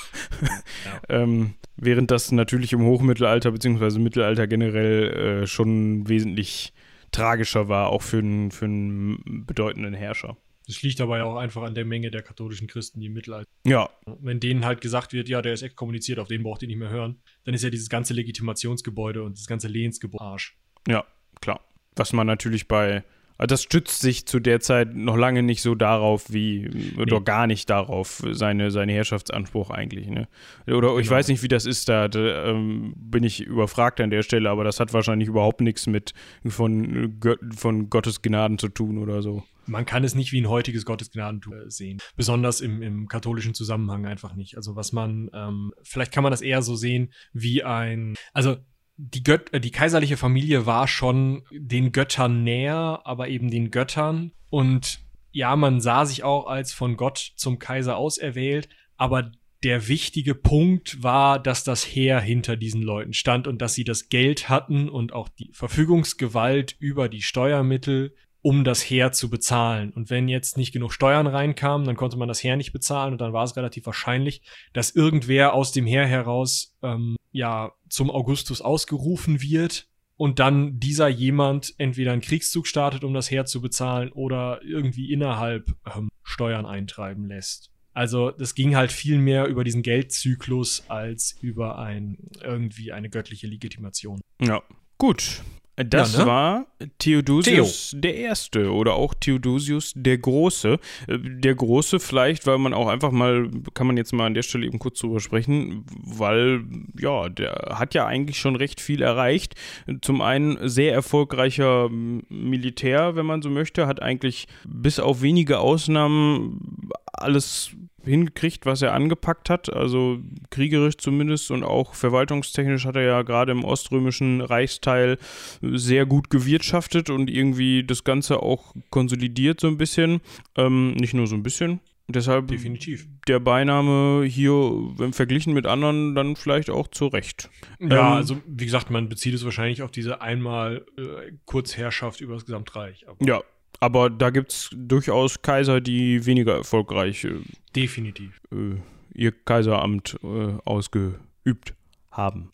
S1: ähm, während das natürlich im Hochmittelalter bzw. Mittelalter generell äh, schon wesentlich tragischer war, auch für einen für einen bedeutenden Herrscher.
S2: Das liegt aber ja auch einfach an der Menge der katholischen Christen, die im Mittelalter.
S1: Ja,
S2: Wenn denen halt gesagt wird, ja, der ist exkommuniziert, auf den braucht ihr nicht mehr hören, dann ist ja dieses ganze Legitimationsgebäude und das ganze Lehensgebäude Arsch.
S1: ja, klar. Was man natürlich bei das stützt sich zu der Zeit noch lange nicht so darauf, wie, oder
S2: Nee.
S1: gar nicht darauf, seine, seine Herrschaftsanspruch eigentlich. Ne? Oder ich
S2: Genau.
S1: weiß nicht, wie das ist, da, da ähm, bin ich überfragt an der Stelle, aber das hat wahrscheinlich überhaupt nichts mit von, von Gottes Gnaden zu tun oder so.
S2: Man kann es nicht wie ein heutiges Gottesgnadentum äh, sehen. Besonders im, im katholischen Zusammenhang einfach nicht. Also was man, ähm, vielleicht kann man das eher so sehen wie ein, also die, Gött äh, die kaiserliche Familie war schon den Göttern näher, aber eben den Göttern. Und ja, man sah sich auch als von Gott zum Kaiser auserwählt, aber der wichtige Punkt war, dass das Heer hinter diesen Leuten stand und dass sie das Geld hatten und auch die Verfügungsgewalt über die Steuermittel, um das Heer zu bezahlen. Und wenn jetzt nicht genug Steuern reinkamen, dann konnte man das Heer nicht bezahlen und dann war es relativ wahrscheinlich, dass irgendwer aus dem Heer heraus ähm, ja zum Augustus ausgerufen wird und dann dieser jemand entweder einen Kriegszug startet, um das Heer zu bezahlen oder irgendwie innerhalb ähm, Steuern eintreiben lässt. Also das ging halt viel mehr über diesen Geldzyklus als über ein irgendwie eine göttliche Legitimation.
S1: Ja, gut. Das ja, ne? war Theodosius Theo. der Erste oder auch Theodosius der Große. Äh, der Große vielleicht, weil man auch einfach mal, kann man jetzt mal an der Stelle eben kurz drüber sprechen, weil ja, der hat ja eigentlich schon recht viel erreicht. Zum einen sehr erfolgreicher Militär, wenn man so möchte, hat eigentlich bis auf wenige Ausnahmen alles hingekriegt, was er angepackt hat. Also kriegerisch zumindest und auch verwaltungstechnisch hat er ja gerade im oströmischen Reichsteil sehr gut gewirtschaftet und irgendwie das Ganze auch konsolidiert so ein bisschen. Ähm, nicht nur so ein bisschen. Deshalb
S2: Definitiv.
S1: der Beiname hier, wenn verglichen mit anderen, dann vielleicht auch zurecht.
S2: Ja, ähm, also wie gesagt, man bezieht es wahrscheinlich auf diese einmal äh, Kurzherrschaft über das Gesamtreich.
S1: Ja, aber da gibt es durchaus Kaiser, die weniger erfolgreich äh,
S2: definitiv
S1: äh, ihr Kaiseramt äh, ausgeübt haben.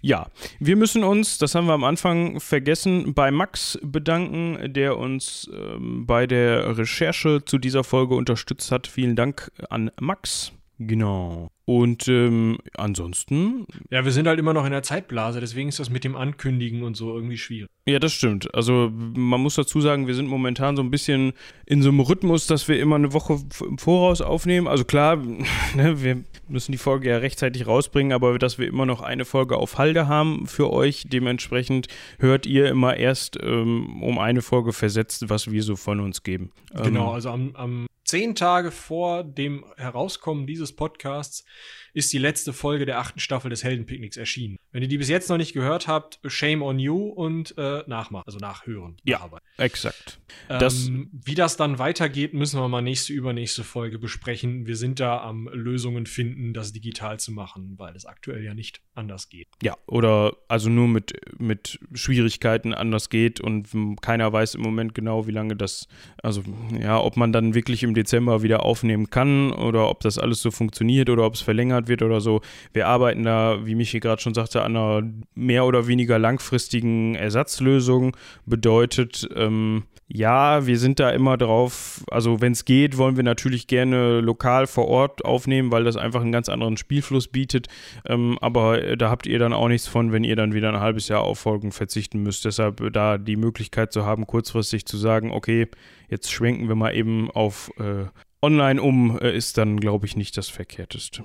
S1: Ja, wir müssen uns, das haben wir am Anfang vergessen, bei Max bedanken, der uns ähm, bei der Recherche zu dieser Folge unterstützt hat. Vielen Dank an Max. Genau. Und ähm, ansonsten.
S2: Ja, wir sind halt immer noch in der Zeitblase, deswegen ist das mit dem Ankündigen und so irgendwie schwierig.
S1: Ja, das stimmt. Also man muss dazu sagen, wir sind momentan so ein bisschen in so einem Rhythmus, dass wir immer eine Woche im Voraus aufnehmen. Also klar, ne, wir müssen die Folge ja rechtzeitig rausbringen, aber dass wir immer noch eine Folge auf Halde haben für euch. Dementsprechend hört ihr immer erst ähm, um eine Folge versetzt, was wir so von uns geben.
S2: Genau, ähm, also am, am zehn Tage vor dem Herauskommen dieses Podcasts ist die letzte Folge der achten Staffel des Heldenpicknicks erschienen. Wenn ihr die bis jetzt noch nicht gehört habt, shame on you und äh, nachmachen, also nachhören.
S1: Ja, nacharbeiten. exakt.
S2: Ähm, wie das dann weitergeht, müssen wir mal nächste, übernächste Folge besprechen. Wir sind da am Lösungen finden, das digital zu machen, weil es aktuell ja nicht anders geht.
S1: Ja, oder also nur mit, mit Schwierigkeiten anders geht und keiner weiß im Moment genau, wie lange das, also ja, ob man dann wirklich im Dezember wieder aufnehmen kann oder ob das alles so funktioniert oder ob es verlängert wird oder so. Wir arbeiten da, wie Michi gerade schon sagte, an einer mehr oder weniger langfristigen Ersatzlösung. Bedeutet, ähm, ja, wir sind da immer drauf, also wenn es geht, wollen wir natürlich gerne lokal vor Ort aufnehmen, weil das einfach einen ganz anderen Spielfluss bietet. Ähm, aber da habt ihr dann auch nichts von, wenn ihr dann wieder ein halbes Jahr auf Folgen verzichten müsst. Deshalb da die Möglichkeit zu haben, kurzfristig zu sagen, okay, jetzt schwenken wir mal eben auf äh, online um, äh, ist dann, glaube ich, nicht das Verkehrteste.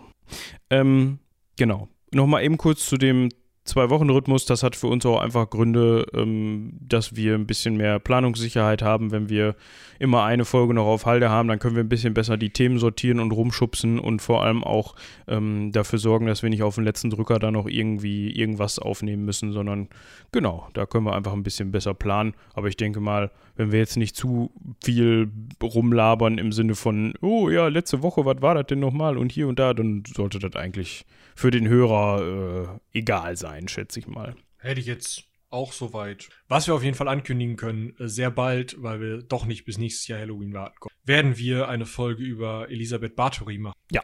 S1: Ähm, genau. Nochmal eben kurz zu dem Zwei-Wochen-Rhythmus, das hat für uns auch einfach Gründe, ähm, dass wir ein bisschen mehr Planungssicherheit haben. Wenn wir immer eine Folge noch auf Halde haben, dann können wir ein bisschen besser die Themen sortieren und rumschubsen und vor allem auch ähm, dafür sorgen, dass wir nicht auf den letzten Drücker da noch irgendwie irgendwas aufnehmen müssen, sondern genau, da können wir einfach ein bisschen besser planen. Aber ich denke mal, wenn wir jetzt nicht zu viel rumlabern im Sinne von, oh ja, letzte Woche, was war das denn nochmal und hier und da, dann sollte das eigentlich für den Hörer äh, egal sein, schätze ich mal.
S2: Hätte ich jetzt auch soweit. Was wir auf jeden Fall ankündigen können, äh, sehr bald, weil wir doch nicht bis nächstes Jahr Halloween warten können, werden wir eine Folge über Elisabeth Bathory machen.
S1: Ja.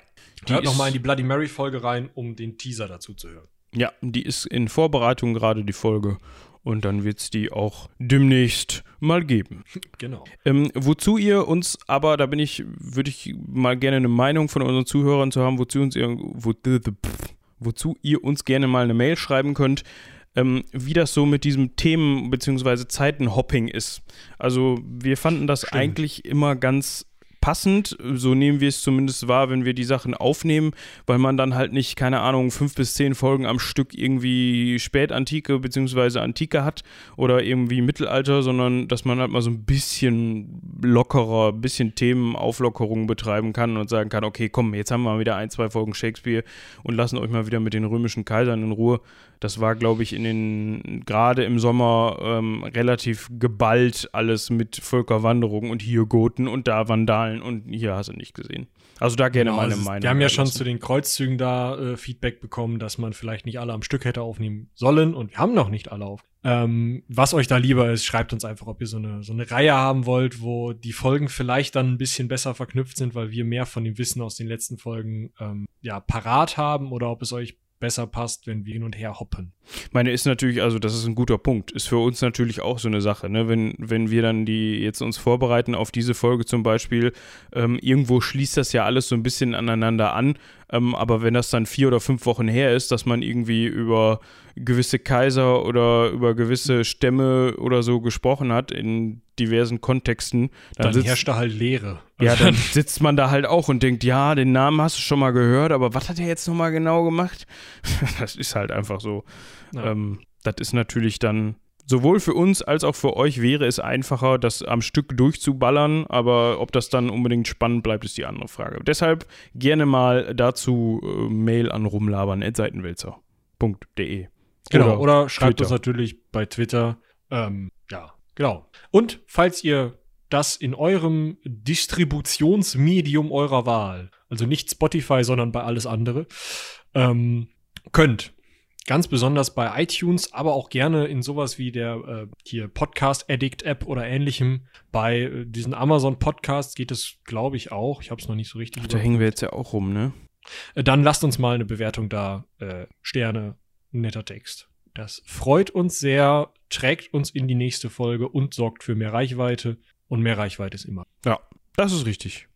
S2: Hört nochmal in die Bloody Mary Folge rein, um den Teaser dazu zu hören.
S1: Ja, die ist in Vorbereitung gerade, die Folge. Und dann wird es die auch demnächst mal geben.
S2: Genau.
S1: Ähm, wozu ihr uns aber, da bin ich, würde ich mal gerne eine Meinung von unseren Zuhörern zu haben, wozu, uns ihr, wo, wozu ihr uns gerne mal eine Mail schreiben könnt, ähm, wie das so mit diesem Themen- bzw. Zeitenhopping ist. Also wir fanden das Stimmt. eigentlich immer ganz passend. So nehmen wir es zumindest wahr, wenn wir die Sachen aufnehmen, weil man dann halt nicht, keine Ahnung, fünf bis zehn Folgen am Stück irgendwie Spätantike bzw. Antike hat oder irgendwie Mittelalter, sondern dass man halt mal so ein bisschen lockerer, ein bisschen Themenauflockerung betreiben kann und sagen kann, okay, komm, jetzt haben wir wieder ein, zwei Folgen Shakespeare und lassen euch mal wieder mit den römischen Kaisern in Ruhe. Das war, glaube ich, in den, gerade im Sommer ähm, relativ geballt alles mit Völkerwanderung und hier Goten und da Vandalen und hier hast du nicht gesehen. Also da gerne genau, meine also Meinung.
S2: Wir haben ja schon zu den Kreuzzügen da äh, Feedback bekommen, dass man vielleicht nicht alle am Stück hätte aufnehmen sollen und wir haben noch nicht alle auf. Ähm, was euch da lieber ist, schreibt uns einfach, ob ihr so eine, so eine Reihe haben wollt, wo die Folgen vielleicht dann ein bisschen besser verknüpft sind, weil wir mehr von dem Wissen aus den letzten Folgen ähm, ja parat haben oder ob es euch besser passt, wenn wir hin und her hoppen.
S1: Meine ist natürlich, also das ist ein guter Punkt, ist für uns natürlich auch so eine Sache, ne? Wenn, wenn wir dann die jetzt uns vorbereiten auf diese Folge zum Beispiel, ähm, irgendwo schließt das ja alles so ein bisschen aneinander an. Ähm, aber wenn das dann vier oder fünf Wochen her ist, dass man irgendwie über gewisse Kaiser oder über gewisse Stämme oder so gesprochen hat in diversen Kontexten,
S2: dann, dann sitzt, herrscht da halt Leere.
S1: Ja, dann sitzt man da halt auch und denkt, ja, den Namen hast du schon mal gehört, aber was hat er jetzt nochmal genau gemacht? das ist halt einfach so. Ja. Ähm, das ist natürlich dann sowohl für uns als auch für euch wäre es einfacher, das am Stück durchzuballern, aber ob das dann unbedingt spannend bleibt, ist die andere Frage. Deshalb gerne mal dazu äh, Mail an rumlabern.seitenwälzer.de.
S2: Genau, oder, oder schreibt Twitter. uns natürlich bei Twitter. Ähm, ja, genau. Und falls ihr das in eurem Distributionsmedium eurer Wahl, also nicht Spotify, sondern bei alles andere, ähm, könnt, Ganz besonders bei iTunes, aber auch gerne in sowas wie der äh, hier Podcast Addict App oder ähnlichem. Bei äh, diesen Amazon Podcasts geht es, glaube ich, auch. Ich habe es noch nicht so richtig.
S1: Ach, da hängen wir jetzt ja auch rum, ne?
S2: Äh, dann lasst uns mal eine Bewertung da. Äh, Sterne, netter Text. Das freut uns sehr, trägt uns in die nächste Folge und sorgt für mehr Reichweite. Und mehr Reichweite ist immer.
S1: Ja, das ist richtig.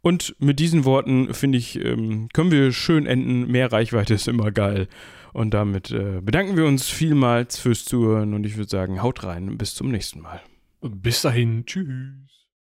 S1: Und mit diesen Worten, finde ich, ähm, können wir schön enden. Mehr Reichweite ist immer geil. Und damit äh, bedanken wir uns vielmals fürs Zuhören und ich würde sagen, haut rein. Bis zum nächsten Mal.
S2: Bis dahin. Tschüss.